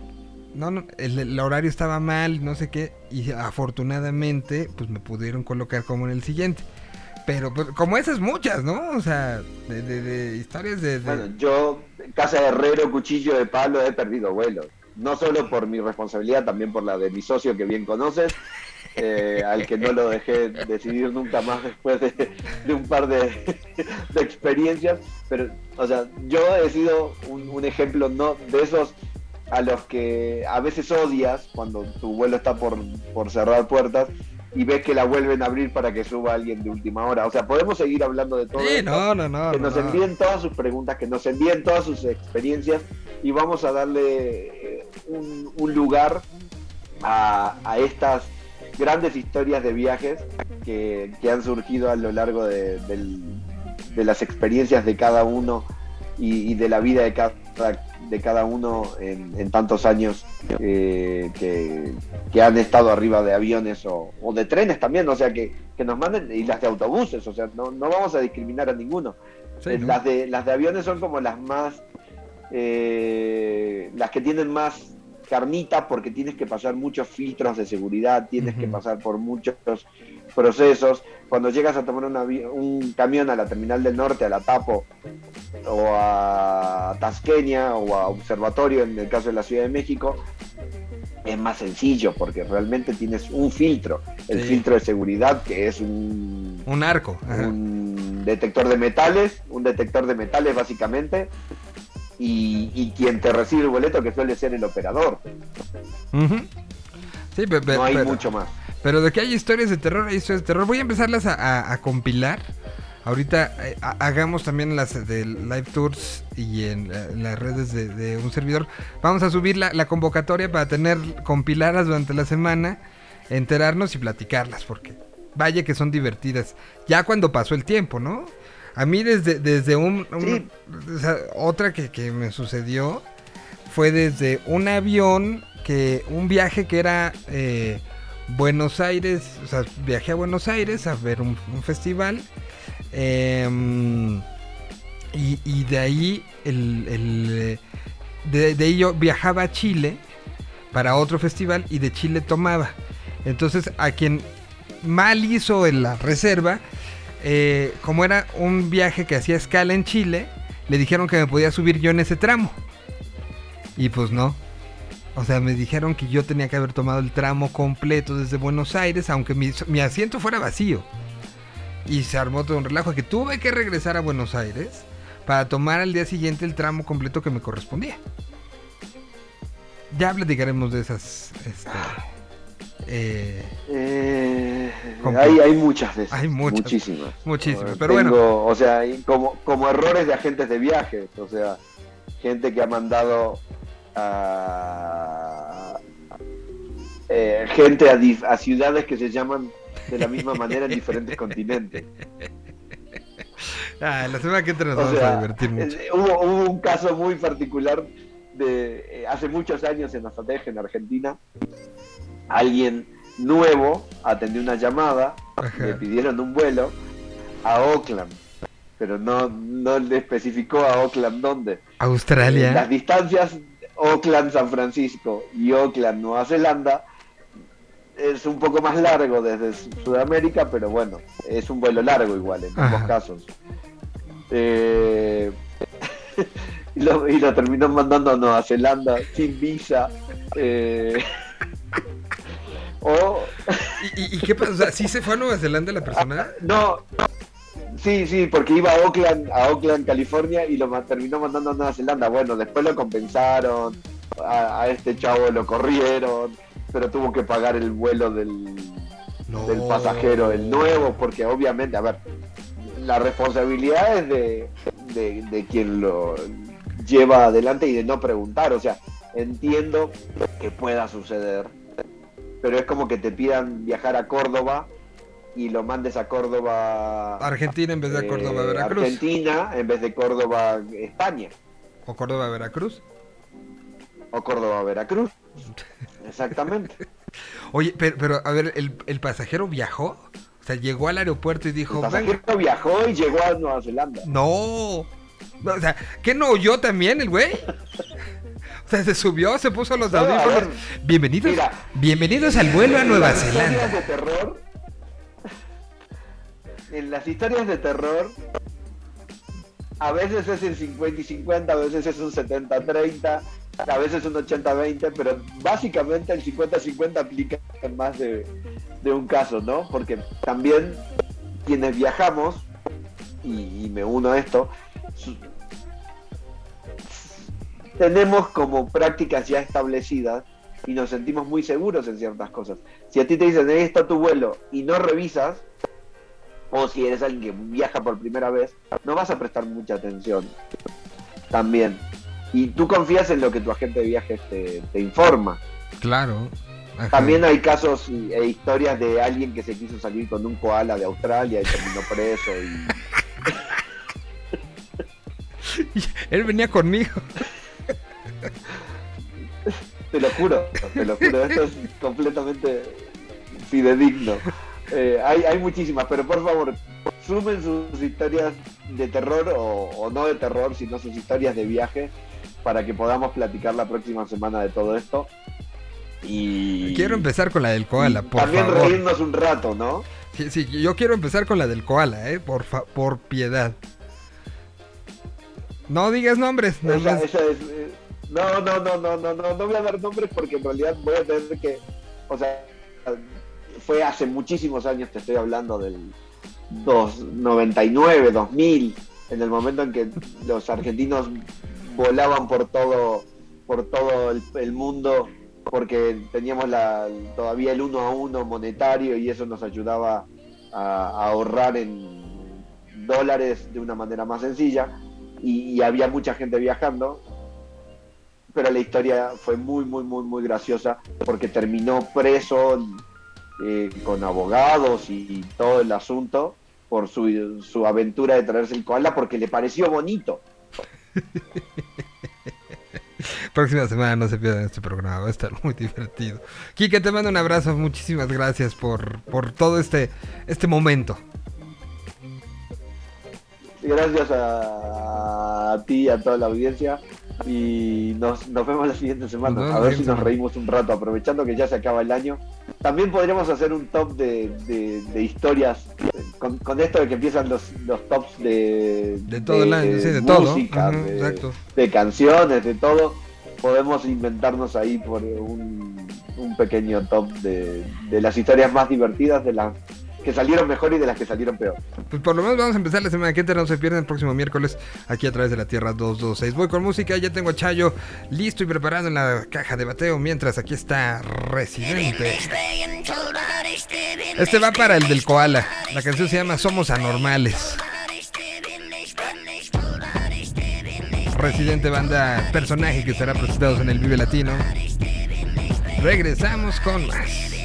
no, no, el, horario estaba mal, no sé qué, y afortunadamente, pues me pudieron colocar como en el siguiente. Pero pues, como esas muchas, ¿no? O sea, de, de- de historias de... de- Bueno, yo, casa de herrero, cuchillo de palo, he perdido vuelos. No solo por mi responsabilidad, también por la de mi socio que bien conoces, eh, al que no lo dejé decidir nunca más después de, de un par de, de experiencias. Pero, o sea, yo he sido un, un ejemplo no de esos a los que a veces odias cuando tu vuelo está por, por cerrar puertas y ves que la vuelven a abrir para que suba alguien de última hora. O sea, podemos seguir hablando de todo Sí, esto no, no, no. que no, nos no. envíen todas sus preguntas, que nos envíen todas sus experiencias y vamos a darle eh, un, un lugar a, a estas grandes historias de viajes que, que han surgido a lo largo de, del- de las experiencias de cada uno y, y de la vida de cada, de cada uno en, en tantos años eh, que, que han estado arriba de aviones o, o de trenes también, o sea que, que nos manden, y las de autobuses, o sea, no, no vamos a discriminar a ninguno. Sí, Eh, ¿no? las, de, las de aviones son como las más, eh, las que tienen más carnita porque tienes que pasar muchos filtros de seguridad, tienes que pasar por muchos procesos. Cuando llegas a tomar un, camión a la terminal del norte, a la Tapo, o a Tasqueña, o a Observatorio, en el caso de la Ciudad de México, es más sencillo porque realmente tienes un filtro, el Sí. filtro de seguridad que es un, Un arco. ajá. un detector de metales, un detector de metales básicamente, y, y quien te recibe el boleto que suele ser el operador. Sí, pe- pe- No hay pero, mucho más. pero de que hay historias de terror, hay historias de terror. Voy a empezarlas a, a- a compilar. Ahorita eh, ha- hagamos también las de live tours y en, las redes de, de un servidor. Vamos a subir la, la convocatoria para tener compiladas durante la semana, enterarnos y platicarlas, porque vaya que son divertidas. Ya cuando pasó el tiempo, ¿no? A mí desde, desde un... un- Sí. o sea, otra que, que me sucedió fue desde un avión que un viaje que era eh, Buenos Aires, o sea, viajé a Buenos Aires a ver un, un festival em, y, y de ahí el, el, de, de ahí yo viajaba a Chile para otro festival y de Chile tomaba. Entonces a quien mal hizo en la reserva, eh, como era un viaje que hacía escala en Chile, le dijeron que me podía subir yo en ese tramo. Y pues no. O sea, me dijeron que yo tenía que haber tomado el tramo completo desde Buenos Aires, aunque mi, mi asiento fuera vacío. Y se armó todo un relajo que tuve que regresar a Buenos Aires para tomar al día siguiente el tramo completo que me correspondía. Ya platicaremos de esas. Este, eh, Eh, hay, hay muchas esas. Hay muchas. Muchísimas. Muchísimas, pero bueno. O sea, como, como errores de agentes de viajes. O sea, gente que ha mandado a. eh, gente a, a ciudades que se llaman de la misma manera en diferentes continentes. ah, la semana que entra nos O vamos sea, a divertir mucho. hubo, hubo un caso muy particular de eh, hace muchos años en Azatec, en Argentina. Alguien nuevo atendió una llamada, Ajá. le pidieron un vuelo a Oakland, pero no, no le especificó a Oakland dónde. Australia. Las distancias Oakland-San Francisco y Oakland-Nueva Zelanda es un poco más largo desde Sudamérica, pero bueno, es un vuelo largo igual en ambos casos. Eh, y, lo, y lo terminó mandando a Nueva Zelanda sin visa. eh, o ¿Y, y- qué pasa? O sea, ¿sí se fue a Nueva Zelanda la persona? no, sí, sí, porque iba a Oakland, a Oakland, California y lo terminó mandando a Nueva Zelanda. Bueno, después lo compensaron, a, a este chavo lo corrieron, pero tuvo que pagar el vuelo del, No. del pasajero, el nuevo, porque obviamente, a ver, la responsabilidad es de, de, de quien lo lleva adelante y de no preguntar. O sea, entiendo que pueda suceder, pero es como que te pidan viajar a Córdoba y lo mandes a Córdoba. Argentina en vez de a Córdoba, eh, Veracruz. Argentina en vez de Córdoba, España. O Córdoba, Veracruz. O Córdoba, Veracruz. Exactamente. Oye, pero, pero a ver, ¿el, el pasajero viajó? O sea, llegó al aeropuerto y El dijo, pasajero venga. viajó y llegó a Nueva Zelanda. No. No, O sea, ¿qué no oyó también el güey? Se subió, se puso los audífonos. Bienvenidos, mira. bienvenidos al vuelo a Nueva las historias Zelanda. de terror. En las historias de terror, a veces es el 50 y 50, a veces es un 70-30, a veces un 80-20, pero básicamente el 50-50 aplica en más de, de un caso, ¿no? Porque también quienes viajamos, y, y me uno a esto, tenemos como prácticas ya establecidas y nos sentimos muy seguros en ciertas cosas. Si a ti te dicen, ahí está tu vuelo, y no revisas, o si eres alguien que viaja por primera vez, no vas a prestar mucha atención. También. Y tú confías en lo que tu agente de viajes te, te informa. Claro. Ajá. También hay casos e historias de alguien que se quiso salir con un koala de Australia y terminó preso. Y... Él venía conmigo. Te lo juro, te lo juro, esto es completamente fidedigno. Eh, hay, hay muchísimas, pero por favor, sumen sus historias de terror o, o no de terror, sino sus historias de viaje para que podamos platicar la próxima semana de todo esto. Y Quiero empezar con la del koala, por también favor. reírnos un rato, ¿no? Sí, sí, yo quiero empezar con la del koala, eh, por fa- por piedad. No digas nombres, Esa- esa es, eh, no, no, no, no, no, no, no voy a dar nombres porque en realidad voy a tener que, o sea, fue hace muchísimos años, te estoy hablando del dos- 99, 2000, en el momento en que los argentinos volaban por todo, por todo el, el mundo porque teníamos la, todavía el uno a uno monetario y eso nos ayudaba a, a ahorrar en dólares de una manera más sencilla y, y había mucha gente viajando pero la historia fue muy, muy, muy, muy graciosa porque terminó preso eh, con abogados y, todo el asunto por su, su aventura de traerse el koala porque le pareció bonito. Próxima semana no se pierdan este programa, va a estar muy divertido. Kike, te mando un abrazo, muchísimas gracias por, por todo este, este momento. Gracias a, a ti y a toda la audiencia y nos, nos vemos la siguiente semana. A ver si nos reímos un rato, aprovechando que ya se acaba el año. También podríamos hacer un top de, de- de historias, con, con esto de que empiezan los, los tops de, De todo el año, sí, de música, de, de canciones, de todo. Podemos inventarnos ahí por un, un pequeño top de, de las historias más divertidas, de las que salieron mejor y de las que salieron peor. Pues por lo menos vamos a empezar la semana que entra, no se pierdan el próximo miércoles aquí a través de la Tierra 226. Voy con música, ya tengo a Chayo listo y preparado en la caja de bateo, mientras aquí está Residente. Este va para el del koala. La canción se llama Somos Anormales. Residente banda personaje que será presentados en el Vive Latino. Regresamos con más.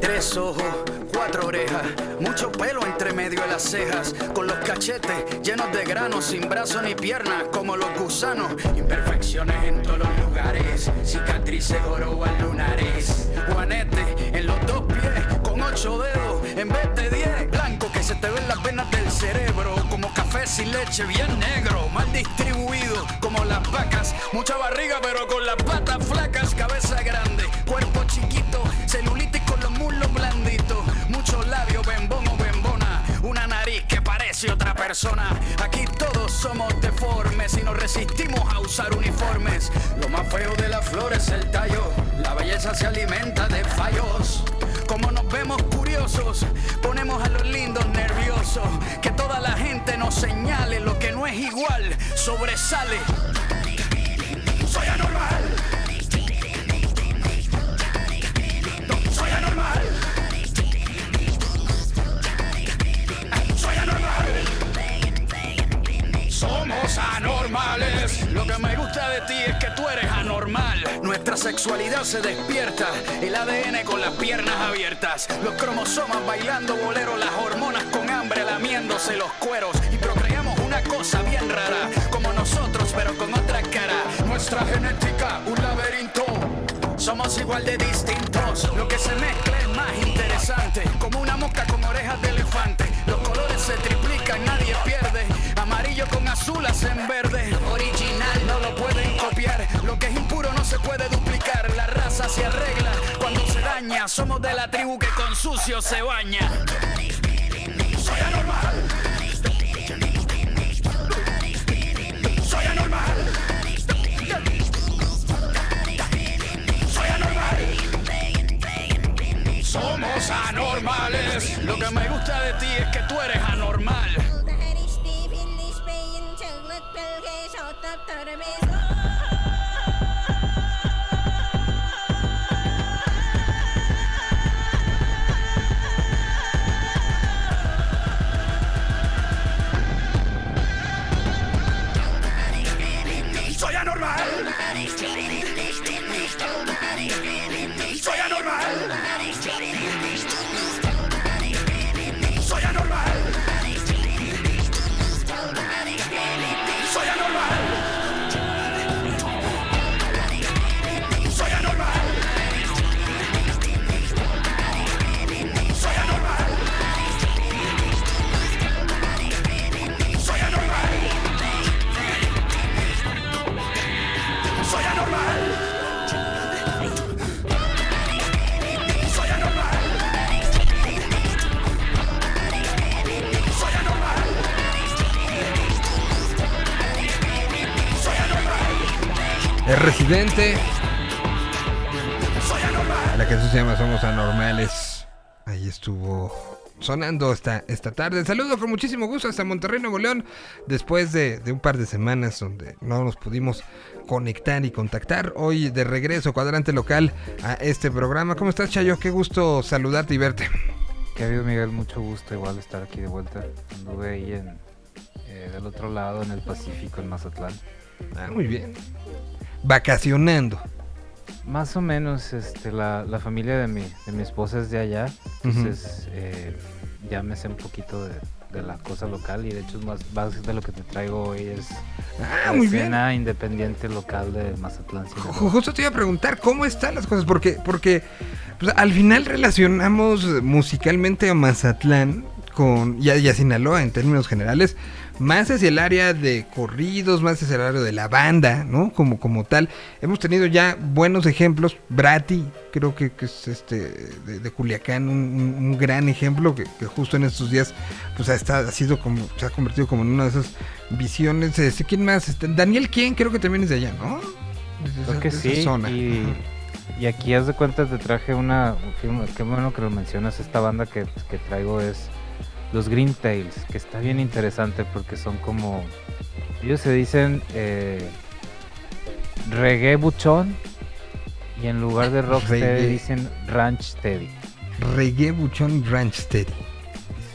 Tres ojos, cuatro orejas, mucho pelo entre medio de las cejas, con los cachetes llenos de granos, sin brazos ni piernas, como los gusanos. Imperfecciones en todos los lugares, cicatrices jorobas lunares. Juanete en los dos pies, con ocho dedos en vez de diez. Blanco que se te ven las venas del cerebro, como café sin leche, bien negro, mal distribuido, como las vacas. Mucha barriga, pero con las patas flacas, cabeza grande, cuerpo chiquito, celulitis con los muslos blanditos, muchos labios, bembón bembona, una nariz que parece otra persona. Aquí todos somos deformes y nos resistimos a usar uniformes. Lo más feo de la flor es el tallo, la belleza se alimenta de fallos. Como nos vemos curiosos, ponemos a los lindos nerviosos. Que toda la gente nos señale lo que no es igual, sobresale. Sexualidad se despierta. El ADN con las piernas abiertas. Los cromosomas bailando bolero. Las hormonas con hambre lamiéndose los cueros. Y procreamos una cosa bien rara. Como nosotros, pero con otra cara. Nuestra genética, un laberinto. Somos igual de distintos. Lo que se mezcla es más interesante. Como una mosca con orejas de elefante. Los colores se triplican, nadie pierde. Con azul hacen verde. Original no lo pueden copiar. Lo que es impuro no se puede duplicar. La raza se arregla cuando se daña. Somos de la tribu que con sucio se baña. Soy anormal. Soy anormal. Soy anormal. Somos anormales. Lo que me gusta de ti es que tú eres anormal. Anormal. La canción se llama Somos Anormales. Ahí estuvo sonando esta, esta tarde. Saludo con muchísimo gusto hasta Monterrey, Nuevo León, después de, de un par de semanas donde no nos pudimos conectar y contactar. Hoy de regreso, cuadrante local, a este programa. ¿Cómo estás, Chayo? Qué gusto saludarte y verte. ¿Qué ha habido, Miguel? Mucho gusto igual estar aquí de vuelta. Anduve ahí en, eh, del otro lado, en el Pacífico, en Mazatlán. Ah, muy bien. Vacacionando. Más o menos, este, la, la familia de mi, de mi esposa es de allá, entonces eh, ya me sé un poquito de, de la cosa local y de hecho más más de lo que te traigo hoy es Ah, bien. escena independiente local de Mazatlán. Justo te iba a preguntar cómo están las cosas, porque, porque pues, al final relacionamos musicalmente a Mazatlán con, y a, y a Sinaloa en términos generales, más hacia el área de corridos, más hacia el área de la banda, ¿no? Como, como tal. Hemos tenido ya buenos ejemplos. Brati, creo que, que es este de, de Culiacán, un, un- un gran ejemplo que, que justo en estos días pues ha, estado- ha sido como, se ha convertido como en una de esas visiones. Este, ¿Quién más? Este, Daniel, ¿quién? Creo que también es de allá, ¿no? De Creo que de esa sí. zona. Y, aquí, haz de cuenta, te traje una. qué- Qué bueno que lo mencionas. Esta banda que, que traigo es los Green Tails, que está bien interesante porque son como. Ellos se dicen eh, reggae buchón. Y en lugar de rocksteady Reggae. dicen ranch steady. Reggae Buchón Ranch Steady.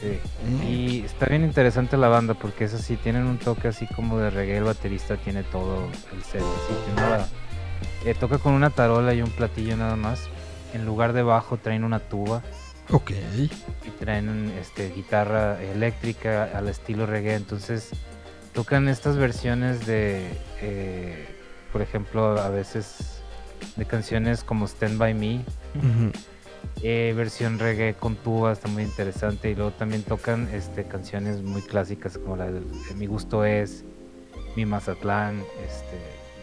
Sí. Mm. Y está bien interesante la banda porque es así, tienen un toque así como de reggae, el baterista tiene todo el set, así, tiene eh, toca con una tarola y un platillo nada más. En lugar de bajo traen una tuba Ok. y traen este, guitarra eléctrica al estilo reggae, entonces tocan estas versiones de, eh, por ejemplo, a veces de canciones como Stand By Me, eh, versión reggae con tuba, está muy interesante. Y luego también tocan este, canciones muy clásicas como la de Mi Gusto Es, Mi Mazatlán, este,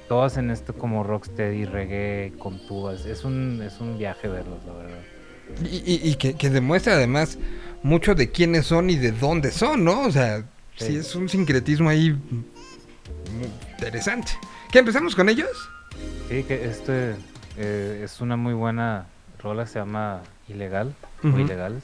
todas en esto como rocksteady, reggae con tubas. Es un, es un viaje verlos, la verdad. Y, y- y que, que demuestra además mucho de quiénes son y de dónde son, ¿no? O sea, sí, Sí. es un sincretismo ahí muy interesante. ¿Qué empezamos con ellos? Sí, que este eh, es una muy buena rola, se llama Ilegal Ujú. o Ilegales.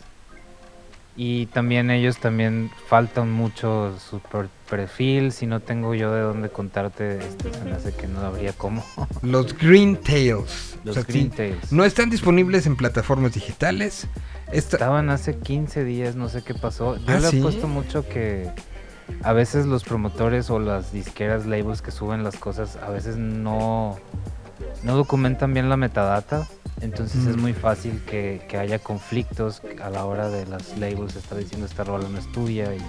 Y también ellos también faltan mucho su per- perfil. Si no tengo yo de dónde contarte, este, se me hace que no habría cómo. Los Green Tails. Los O sea, Green sí, Tails. No están disponibles en plataformas digitales. Esta- Estaban hace 15 días, no sé qué pasó. Yo ¿Ah, le sí? apuesto mucho que a veces los promotores o las disqueras, labels que suben las cosas, a veces no, no documentan bien la metadata. Entonces es Mm. muy fácil que, que haya conflictos a la hora de las labels estar diciendo esta rola no es tuya y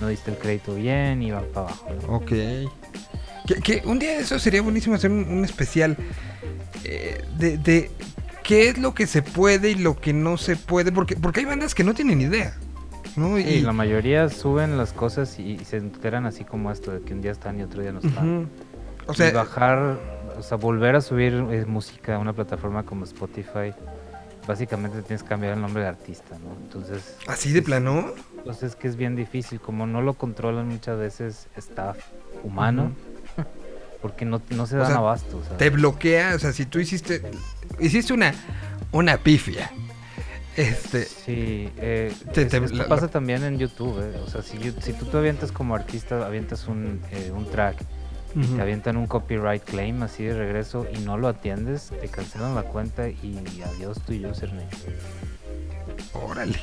no diste el crédito bien y van para abajo. ¿no? Ok. Que, que un día de eso sería buenísimo hacer un, un especial eh, de, de qué es lo que se puede y lo que no se puede. Porque, porque hay bandas que no tienen idea. ¿no? Sí, Y- la mayoría suben las cosas y, y se enteran así como esto, de que un día están y otro día no están. O y sea, bajar, o sea, volver a subir eh, música a una plataforma como Spotify, básicamente tienes que cambiar el nombre de artista, ¿no? Entonces, así de plano. pues es que es bien difícil, como no lo controlan muchas veces staff humano, porque no, no se O dan sea, abasto, te bloquea, o sea, si tú hiciste hiciste una una pifia. Este, Sí, eh, Te- es- te- esto la- pasa la- también en YouTube, eh, o sea, si, si tú te avientas como artista, avientas un, eh, un track te avientan un copyright claim así de regreso y no lo atiendes, te cancelan la cuenta y adiós tu username. órale.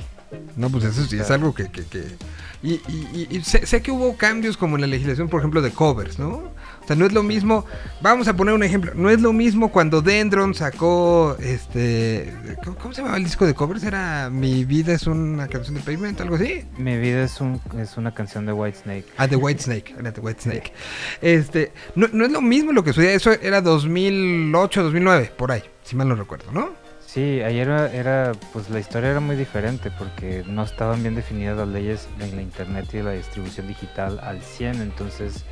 No, pues eso sí es algo que, que, que- y, y- y- y sé, sé que hubo cambios como en la legislación, por ejemplo, de covers, ¿no? Sea, no es lo mismo, vamos a poner un ejemplo, no es lo mismo cuando Dendron sacó, este, ¿cómo, cómo se llamaba el disco de covers? Era Mi vida es una canción de pavimento, algo así. Mi vida es, un, es una canción de Whitesnake. Ah, The White Snake, era The White Snake. Este, no, no es lo mismo lo que sucedía, eso era 2008, 2009, por ahí, si mal no recuerdo, ¿no? Sí, ayer era, era, pues la historia era muy diferente porque no estaban bien definidas las leyes de la internet y de la distribución digital al 100, entonces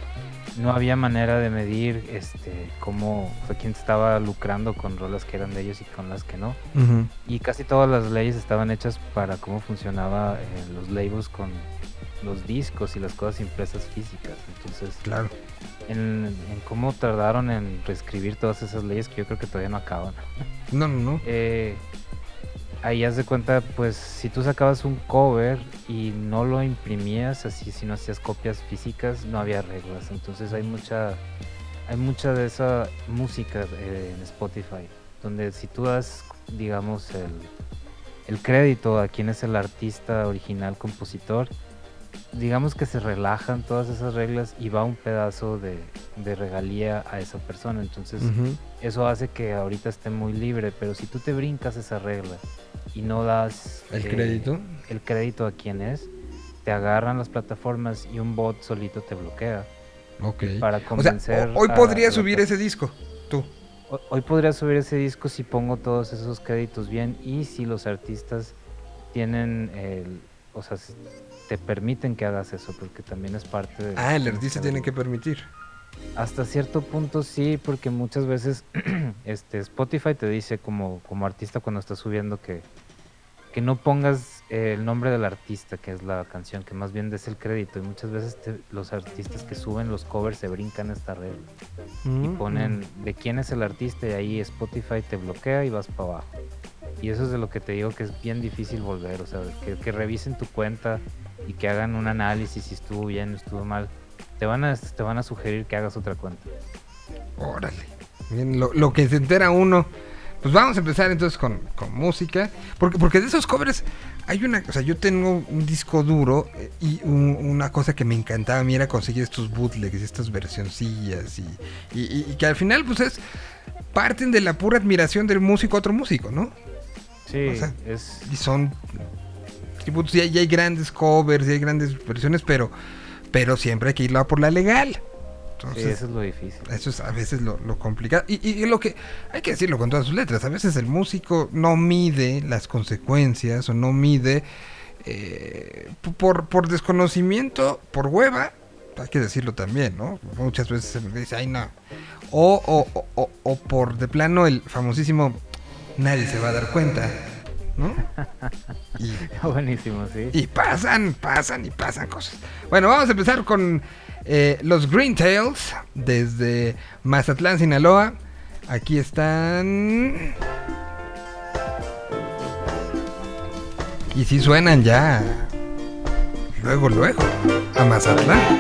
no había manera de medir este cómo, o sea, quién estaba lucrando con rolas que eran de ellos y con las que no. Y casi todas las leyes estaban hechas para cómo funcionaba eh, los labels con los discos y las cosas impresas físicas. Entonces, Claro. en, en cómo tardaron en reescribir todas esas leyes que yo creo que todavía no acaban. No, no, no. Eh, ahí haz de cuenta, pues si tú sacabas un cover y no lo imprimías así, si no hacías copias físicas, no había reglas. Entonces hay mucha, hay mucha de esa música eh, en Spotify, donde si tú das, digamos, el, el crédito a quién es el artista original, compositor, digamos que se relajan todas esas reglas y va un pedazo de, de regalía a esa persona. Entonces eso hace que ahorita esté muy libre, pero si tú te brincas esa regla y no das ¿El eh, crédito? el crédito a quien es, te agarran las plataformas y un bot solito te bloquea. Ok. Para O sea, convencer ho- hoy podría subir ese disco, tú. Ho- Hoy podría subir ese disco si pongo todos esos créditos bien y si los artistas tienen el, o sea, te permiten que hagas eso, porque también es parte de... Ah, el artista tiene que permitir. Hasta cierto punto sí, porque muchas veces este Spotify te dice como, como artista cuando estás subiendo que, que no pongas eh, el nombre del artista, que es la canción, que más bien des el crédito. Y muchas veces te- los artistas que suben los covers se brincan esta regla y Mm. ponen de quién es el artista y ahí Spotify te bloquea y vas para abajo. Y eso es de lo que te digo que es bien difícil volver, o sea, que, revisen tu cuenta y que hagan un análisis si estuvo bien o estuvo mal. Te van a, te van a sugerir que hagas otra cuenta. Órale. Bien, lo, lo que se entera uno. Pues vamos a empezar entonces con, con música. Porque, porque de esos covers hay una. O sea, yo tengo un disco duro eh, y un- una cosa que me encantaba a mí era conseguir estos bootlegs, estas versioncillas. Y, y- y- y que al final, pues es. Parten de la pura admiración del músico a otro músico, ¿no? Sí, O sea, es Y son. y hay, y hay grandes covers, y hay grandes versiones, pero. Pero siempre hay que irlo a por la legal. sí, eso es lo difícil. eso es a veces lo, lo complicado. Y, y- y lo que hay que decirlo con todas sus letras. A veces el músico no mide las consecuencias o no mide eh, por, por desconocimiento, por hueva. Hay que decirlo también, ¿no? Muchas veces se me dice, ay, no. O, o- o- o por de plano el famosísimo, nadie se va a dar cuenta, ¿no? Y, Buenísimo, sí. y pasan, pasan y pasan cosas. Bueno, vamos a empezar con eh, los Green Tails desde Mazatlán, Sinaloa. Aquí están. Y si suenan ya. Luego, luego. A Mazatlán.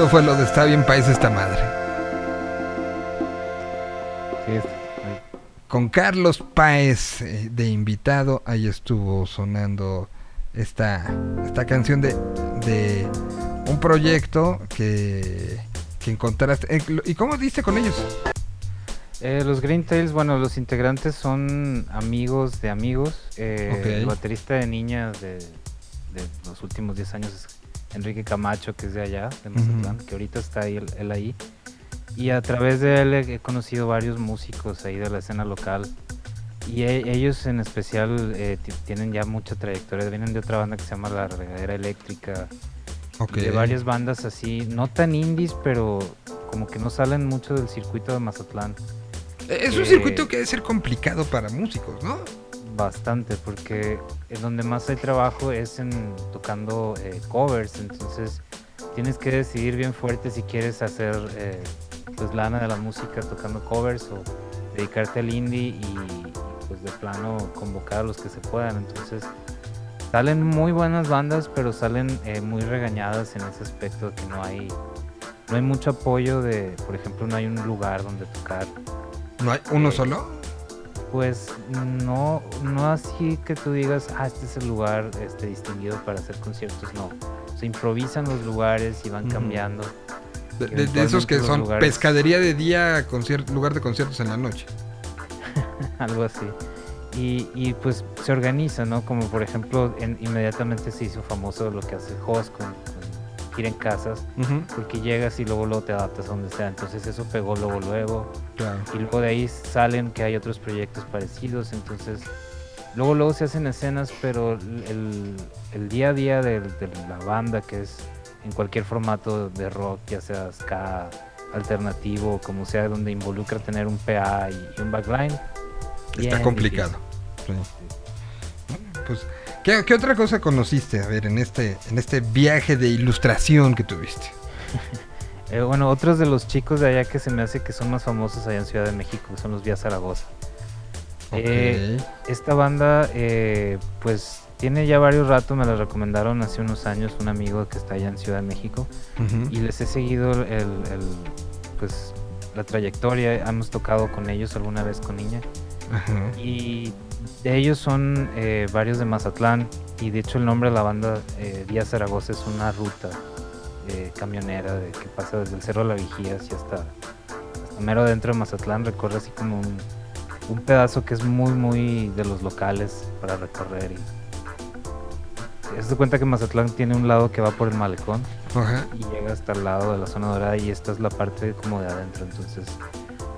Gustó fue lo de está bien país esta madre. Sí. Con Carlos Páez eh, de invitado, ahí estuvo sonando esta, esta canción de, de un proyecto que, que encontraste. eh, ¿Y cómo diste con ellos? Eh, los Green Tails, bueno, los integrantes son amigos de amigos. Eh. El baterista de niña de, de los últimos 10 años es Enrique Camacho, que es de allá, de Mazatlán, que ahorita está él, él ahí. Y a través de él he conocido varios músicos ahí de la escena local. Y e- ellos en especial eh, ti- tienen ya mucha trayectoria. Vienen de otra banda que se llama La Regadera Eléctrica. Ok. Y de varias bandas así, no tan indies, pero como que no salen mucho del circuito de Mazatlán. Eh, Es un circuito que debe ser complicado para músicos, ¿no? Bastante, porque en donde más hay trabajo es en tocando eh, covers, entonces tienes que decidir bien fuerte si quieres hacer eh, pues lana de la música tocando covers o dedicarte al indie y pues de plano convocar a los que se puedan. Entonces salen muy buenas bandas, pero salen eh, muy regañadas en ese aspecto de que no hay no hay mucho apoyo de, por ejemplo, no hay un lugar donde tocar. ¿No hay uno Eh, solo? Pues no, no así que tú digas, ah, este es el lugar este, distinguido para hacer conciertos, no. Se improvisan los lugares y van cambiando. De, de- de esos que son lugares- pescadería de día, lugar de conciertos en la noche. algo así. Y, y, pues se organiza, ¿no? Como por ejemplo, en- inmediatamente se hizo famoso lo que hace con, gira en casas, Ujú. porque llegas y luego luego te adaptas a donde sea. Entonces eso pegó luego luego. Claro. Y luego de ahí salen que hay otros proyectos parecidos, entonces luego luego se hacen escenas, pero el, el día a día de, de la banda, que es en cualquier formato de rock, ya sea ska, alternativo, como sea, donde involucra tener un PA y, y un backline, Está complicado. Sí. Pues, ¿qué, qué otra cosa conociste? A ver, en este, en este viaje de ilustración que tuviste. Eh, bueno, otros de los chicos de allá que se me hace que son más famosos allá en Ciudad de México, que son los Vía Zaragoza. Eh, esta banda, eh, pues tiene ya varios ratos, me la recomendaron hace unos años un amigo que está allá en Ciudad de México Ujú. y les he seguido el, el- pues la trayectoria, hemos tocado con ellos alguna vez con niña Ajá. y de ellos son eh, varios de Mazatlán y de hecho el nombre de la banda eh, Vía Zaragoza es una ruta eh, camionera de, que pasa desde el Cerro de la Vigía hacia hasta, hasta mero dentro de Mazatlán, recorre así como un, un pedazo que es muy muy de los locales para recorrer y de cuenta que Mazatlán tiene un lado que va por el malecón y llega hasta el lado de la zona dorada y esta es la parte como de adentro. Entonces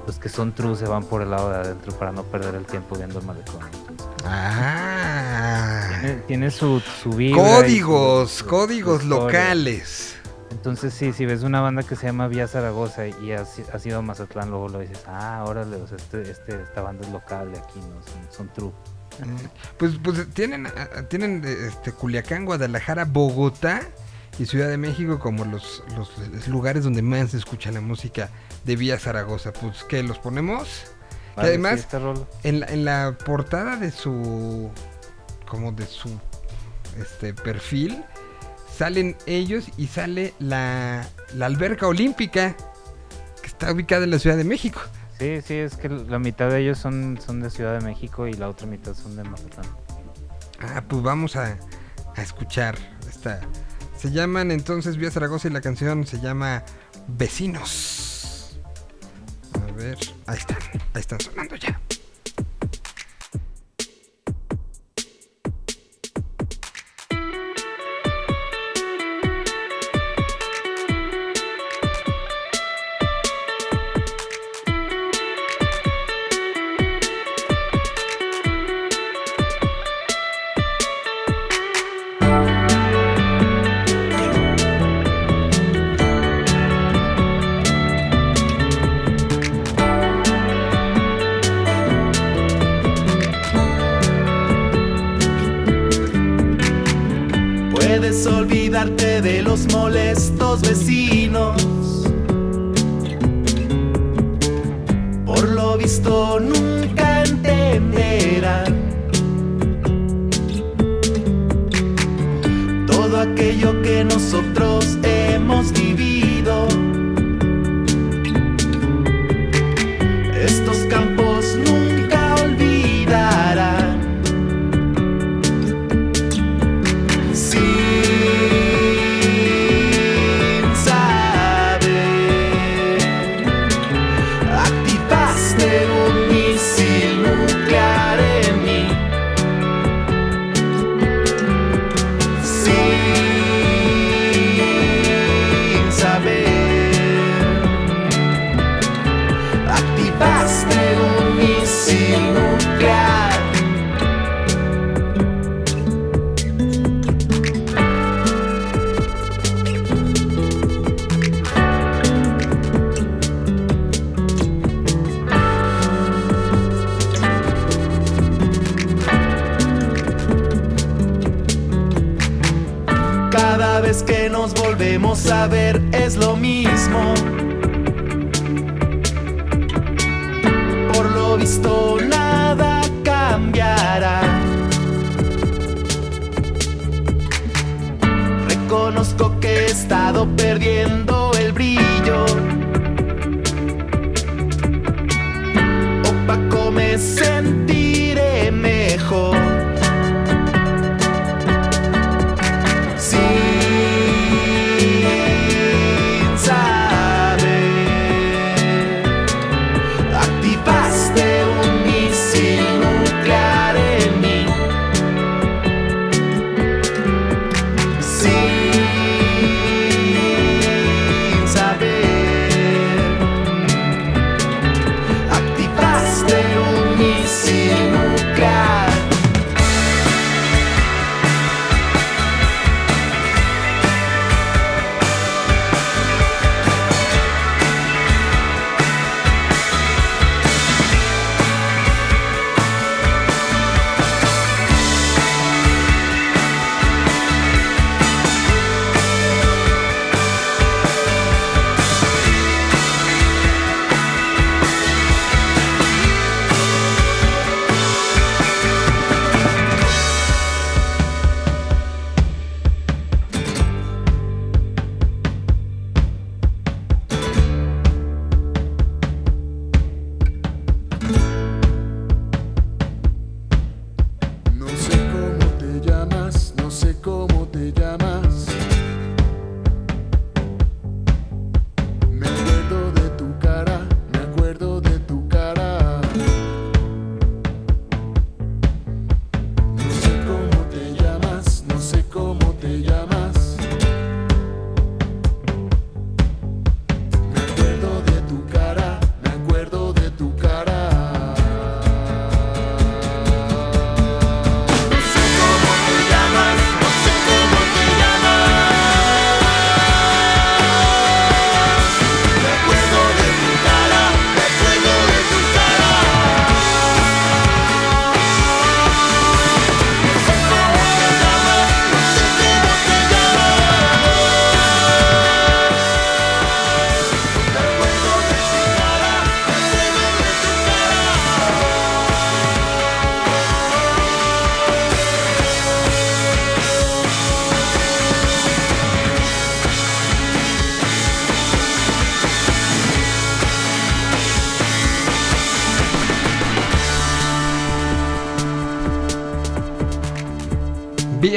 los que son true se van por el lado de adentro para no perder el tiempo viendo el malecón Ah. tiene, tiene su, su Códigos, su- su- códigos locales. entonces sí si ves una banda que se llama Vía Zaragoza y has, has ido a Mazatlán luego lo dices ah órale o sea, este, este, esta banda es local de aquí no son, son true Mm, Pues, pues tienen, ah, tienen eh, este, Culiacán, Guadalajara, Bogotá y Ciudad de México como los, los lugares donde más se escucha la música de Vía Zaragoza. Pues que los ponemos. Vale, además, en la, en la portada de su. como de su este perfil. Salen ellos y sale la, la alberca olímpica. Que está ubicada en la Ciudad de México. Sí, sí, es que la mitad de ellos son, son de Ciudad de México y la otra mitad son de Mazatlán. Ah, pues vamos a, a escuchar esta. Se llaman entonces Vía Zaragoza y la canción se llama Vecinos. Ver, ahí están, ahí están sonando ya. Los molestos vecinos.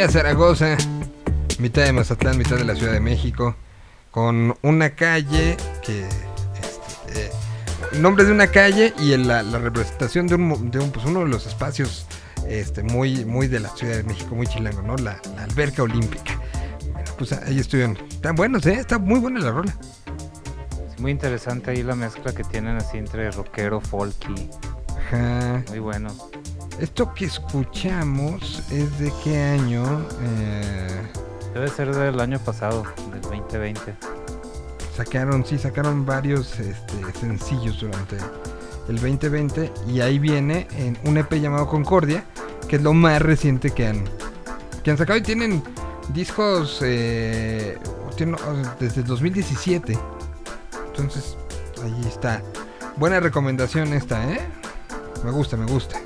Villa Zaragoza, mitad de Mazatlán, mitad de la Ciudad de México, con una calle que... este, eh, nombre de una calle y en la, la representación de, un, mo- de un, pues, uno de los espacios este, muy, muy de la Ciudad de México, muy chilango, ¿no? La, la alberca olímpica. Bueno, pues ahí estuvieron. Están buenos, ¿eh? Está muy buena la rola. Es muy interesante ahí la mezcla que tienen así entre rockero, folky. Ajá. Muy bueno. Esto que escuchamos es de qué año? Eh, Debe ser del año pasado, del 2020. sacaron, sí, sacaron varios este, sencillos durante el 2020 y ahí viene en un EP llamado Concordia, que es lo más reciente que han, que han sacado y tienen discos eh, desde 2017. Entonces, ahí está. Buena recomendación esta, ¿eh? Me gusta, me gusta.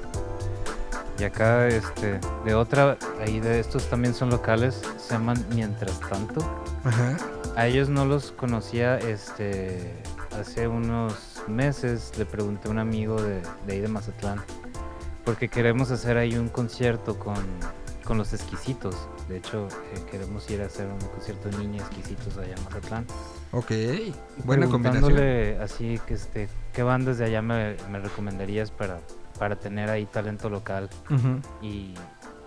Y acá, este, de otra, ahí de estos también son locales, se llaman Mientras Tanto. Ajá. A ellos no los conocía, este, hace unos meses le pregunté a un amigo de, de ahí de Mazatlán, porque queremos hacer ahí un concierto con, con los exquisitos. De hecho, eh, queremos ir a hacer un concierto de niños exquisitos allá en Mazatlán. Ok, buena combinación. así que este, ¿qué bandas de allá me, me recomendarías para, para tener ahí talento local? Y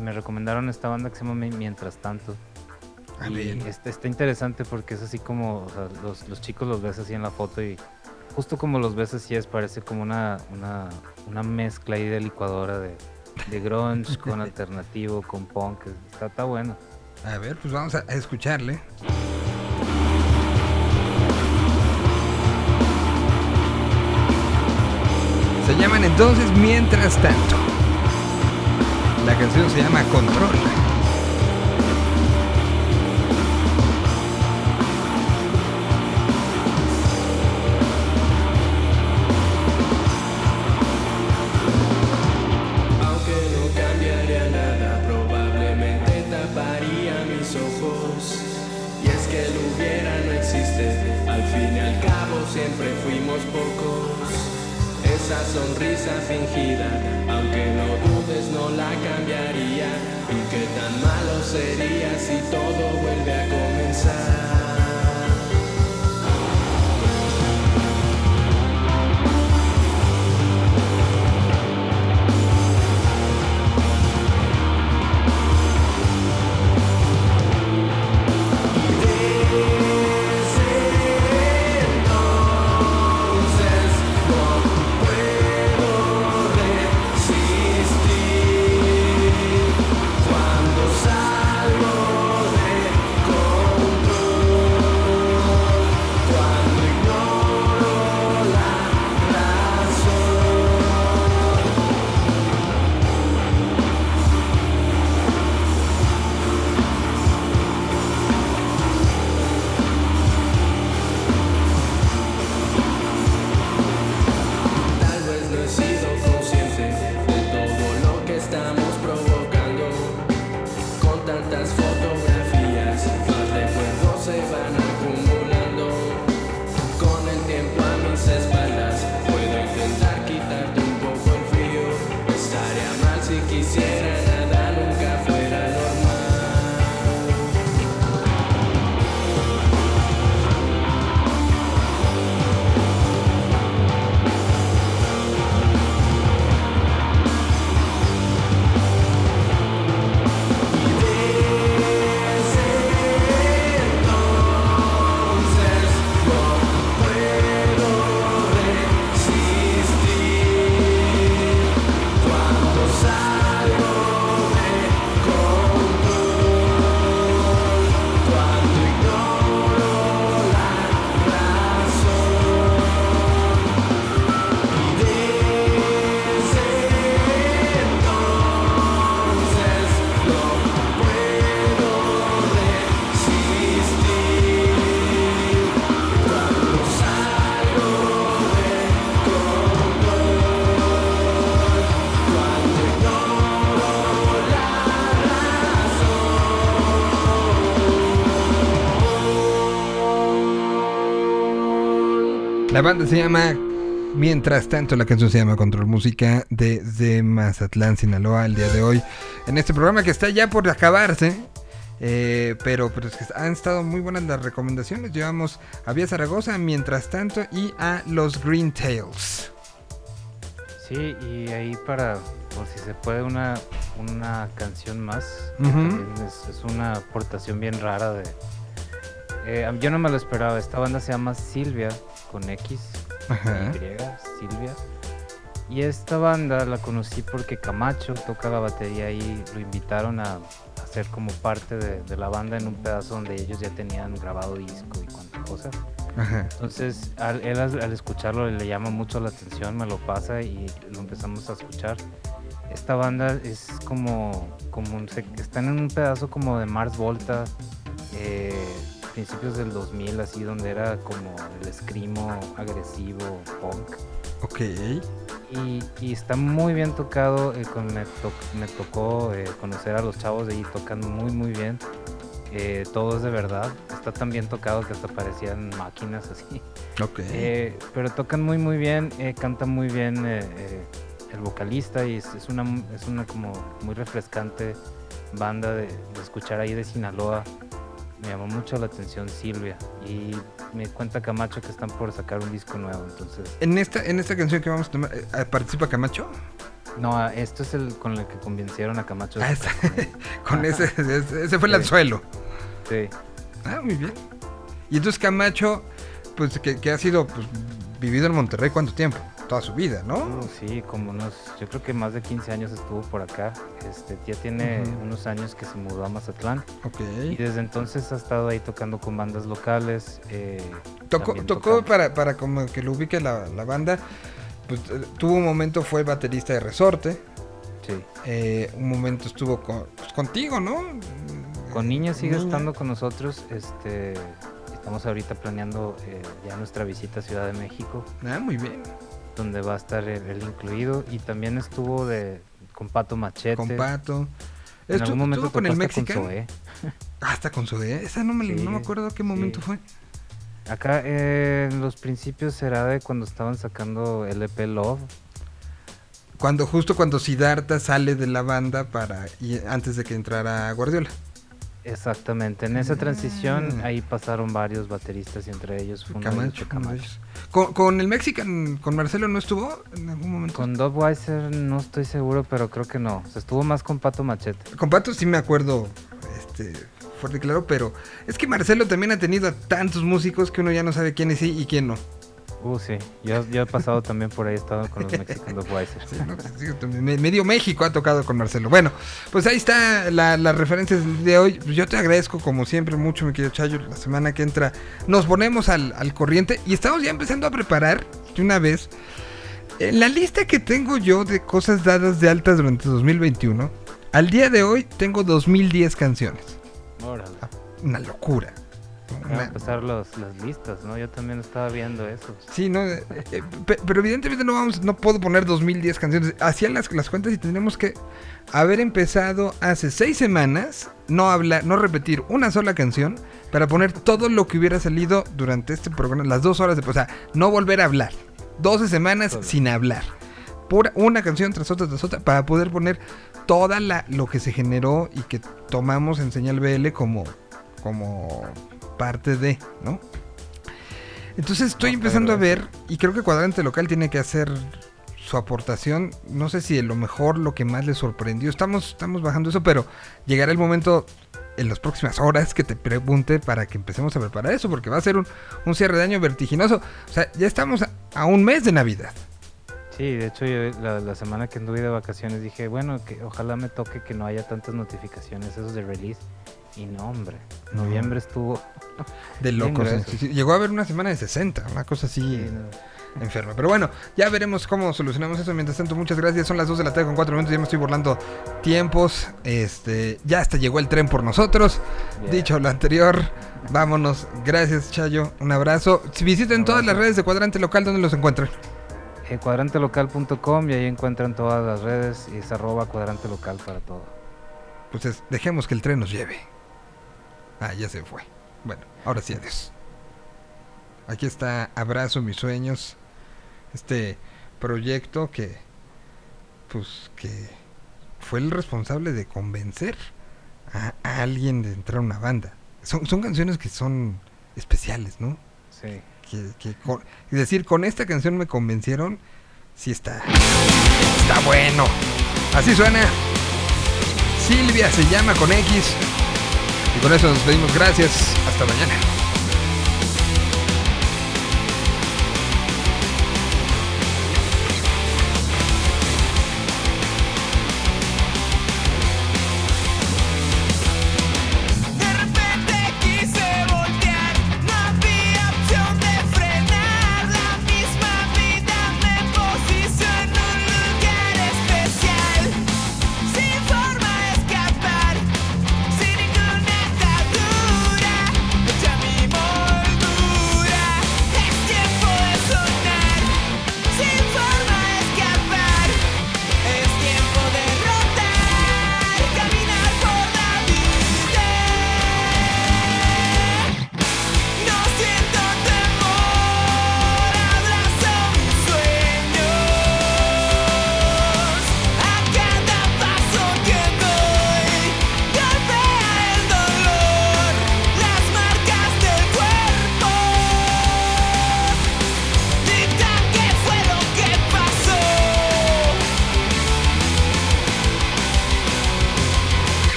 me recomendaron esta banda que se llama Mi- Mientras Tanto. Ah, y está, está interesante porque es así como, o sea, los, los chicos los ves así en la foto y justo como los ves así es, parece como una, una, una mezcla ahí de licuadora de, de grunge con alternativo, con punk. Está, está bueno. A ver, pues vamos a a escucharle. Se llaman entonces Mientras tanto. La canción se llama Control. La banda se llama Mientras tanto, la canción se llama Control Música desde Mazatlán, Sinaloa, el día de hoy. En este programa que está ya por acabarse. eh, pero, pero es que han estado muy buenas las recomendaciones. Llevamos a Vía Zaragoza, mientras tanto, y a los Green Tails. Sí, y ahí para, por si se puede, una, una canción más. es una aportación bien rara de... eh, yo no me lo esperaba, esta banda se llama Silvia, con X, Ajá. Y, Silvia. Y esta banda la conocí porque Camacho toca la batería y lo invitaron a, ser como parte de, de la banda en un pedazo donde ellos ya tenían grabado disco y cuantas cosas. Entonces, al, él al, al escucharlo le llama mucho la atención, me lo pasa y lo empezamos a escuchar. Esta banda es como, como un- se- están en un pedazo como de Mars Volta, eh, principios del 2000, así donde era como el escrimo agresivo punk. Ok. Y, y está muy bien tocado. eh, con- me, to- me tocó eh, conocer a los chavos de ahí, tocan muy, muy bien. Eh, todo es de verdad. Está tan bien tocado que hasta parecían máquinas así. Ok. Eh, pero tocan muy, muy bien. cantan muy bien el vocalista y es, es una, es una como muy refrescante banda de, de escuchar ahí de Sinaloa. Me llamó mucho la atención Silvia y me cuenta Camacho que están por sacar un disco nuevo, entonces En esta, en esta canción que vamos a tomar, eh, ¿participa Camacho? No, esto es el con el que convencieron a Camacho. Ah, con ese, ese, ese fue el Sí. anzuelo. Sí. Ah, muy bien. Y entonces Camacho, pues que, que ha sido pues, vivido en Monterrey cuánto tiempo, toda su vida, ¿no? Uh, sí, como unos, yo creo que más de 15 años estuvo por acá. Este, ya tiene unos años que se mudó a Mazatlán. Ok. Y desde entonces ha estado ahí tocando con bandas locales. eh, Tocó, tocó para, para como que lo ubique la, la banda, pues eh, tuvo un momento, fue baterista de Resorte. Sí. Eh, un momento estuvo con- pues, contigo, ¿no? Con Niña sigue Niña. estando con nosotros. Este, estamos ahorita planeando eh, ya nuestra visita a Ciudad de México. Ah, muy bien. Donde va a estar él incluido. Y también estuvo de, con Pato Machete. Con Pato. En algún momento con el hasta con. Zoé. Ah, hasta con su Esa no me, no me acuerdo qué momento sí. fue. Acá eh, en los principios será de cuando estaban sacando LP Love. Cuando, justo cuando Siddhartha sale de la banda para y antes de que entrara Guardiola. Exactamente, en esa transición Mm. ahí pasaron varios bateristas y entre ellos fue Camacho, ellos. Con, con el Mexican, con Marcelo no estuvo en algún momento. Con Dob Weiser no estoy seguro, pero creo que no. Se estuvo más con Pato Machete. Con Pato sí me acuerdo, este, fuerte y claro, pero es que Marcelo también ha tenido a tantos músicos que uno ya no sabe quién es sí y quién no. Uh, sí. Yo, yo he pasado también por ahí, he estado con los Mexican Dob Weiser. Sí, no, pues, sí, medio México ha tocado con Marcelo. Bueno, pues ahí está la, las referencias de hoy. Yo te agradezco como siempre mucho, mi querido Chayo. La semana que entra nos ponemos al, al corriente y estamos ya empezando a preparar de una vez en la lista que tengo yo de cosas dadas de altas durante 2021. Al día de hoy tengo 2010 canciones. Órale. Una locura. Van a empezar los, las listas, ¿no? Yo también estaba viendo eso. Sí, no, eh, eh, pe- pero evidentemente no vamos, no puedo poner 2010 canciones. Hacían las, las cuentas y tendríamos que haber empezado hace seis semanas, no hablar, no repetir una sola canción para poner todo lo que hubiera salido durante este programa, las dos horas de, o sea, no volver a hablar. 12 semanas sin hablar. Pura, una canción tras otra tras otra para poder poner toda la lo que se generó y que tomamos en señal BL como como parte de, ¿no? Entonces estoy empezando a ver y creo que Cuadrante Local tiene que hacer su aportación. No sé si de lo mejor, lo que más le sorprendió. Estamos, estamos bajando eso, pero llegará el momento en las próximas horas que te pregunte para que empecemos a preparar eso, porque va a ser un, un cierre de año vertiginoso. O sea, ya estamos a, a un mes de Navidad. Sí, de hecho yo la, la semana que anduve de vacaciones dije, bueno, que ojalá me toque que no haya tantas notificaciones esos de release. Y no, hombre, No. noviembre estuvo De locos. Llegó a haber una semana de 60, una cosa así Sí, no. enferma. Pero bueno, ya veremos cómo solucionamos eso. Mientras tanto, muchas gracias. Son las 2 de la tarde con 4 minutos. Ya me estoy burlando tiempos. Este, ya hasta llegó el tren por nosotros. Yeah. Dicho lo anterior, vámonos. Gracias, Chayo. Un abrazo. Si visiten todas las redes de Cuadrante Local, ¿dónde los encuentran? Eh, cuadrantelocal.com y ahí encuentran todas las redes y es arroba cuadrante local para todo. Pues es- dejemos que el tren nos lleve. Ah, ya se fue. Bueno, ahora sí, adiós. Aquí está Abrazo mis sueños. Este proyecto que, pues, que fue el responsable de convencer a, a alguien de entrar a una banda. Son, son canciones que son especiales, ¿no? Sí. Que, que con- es decir, con esta canción me convencieron. Sí está. Está bueno. Así suena. Silvia se llama con X. Y con eso nos despedimos. Gracias. Hasta mañana.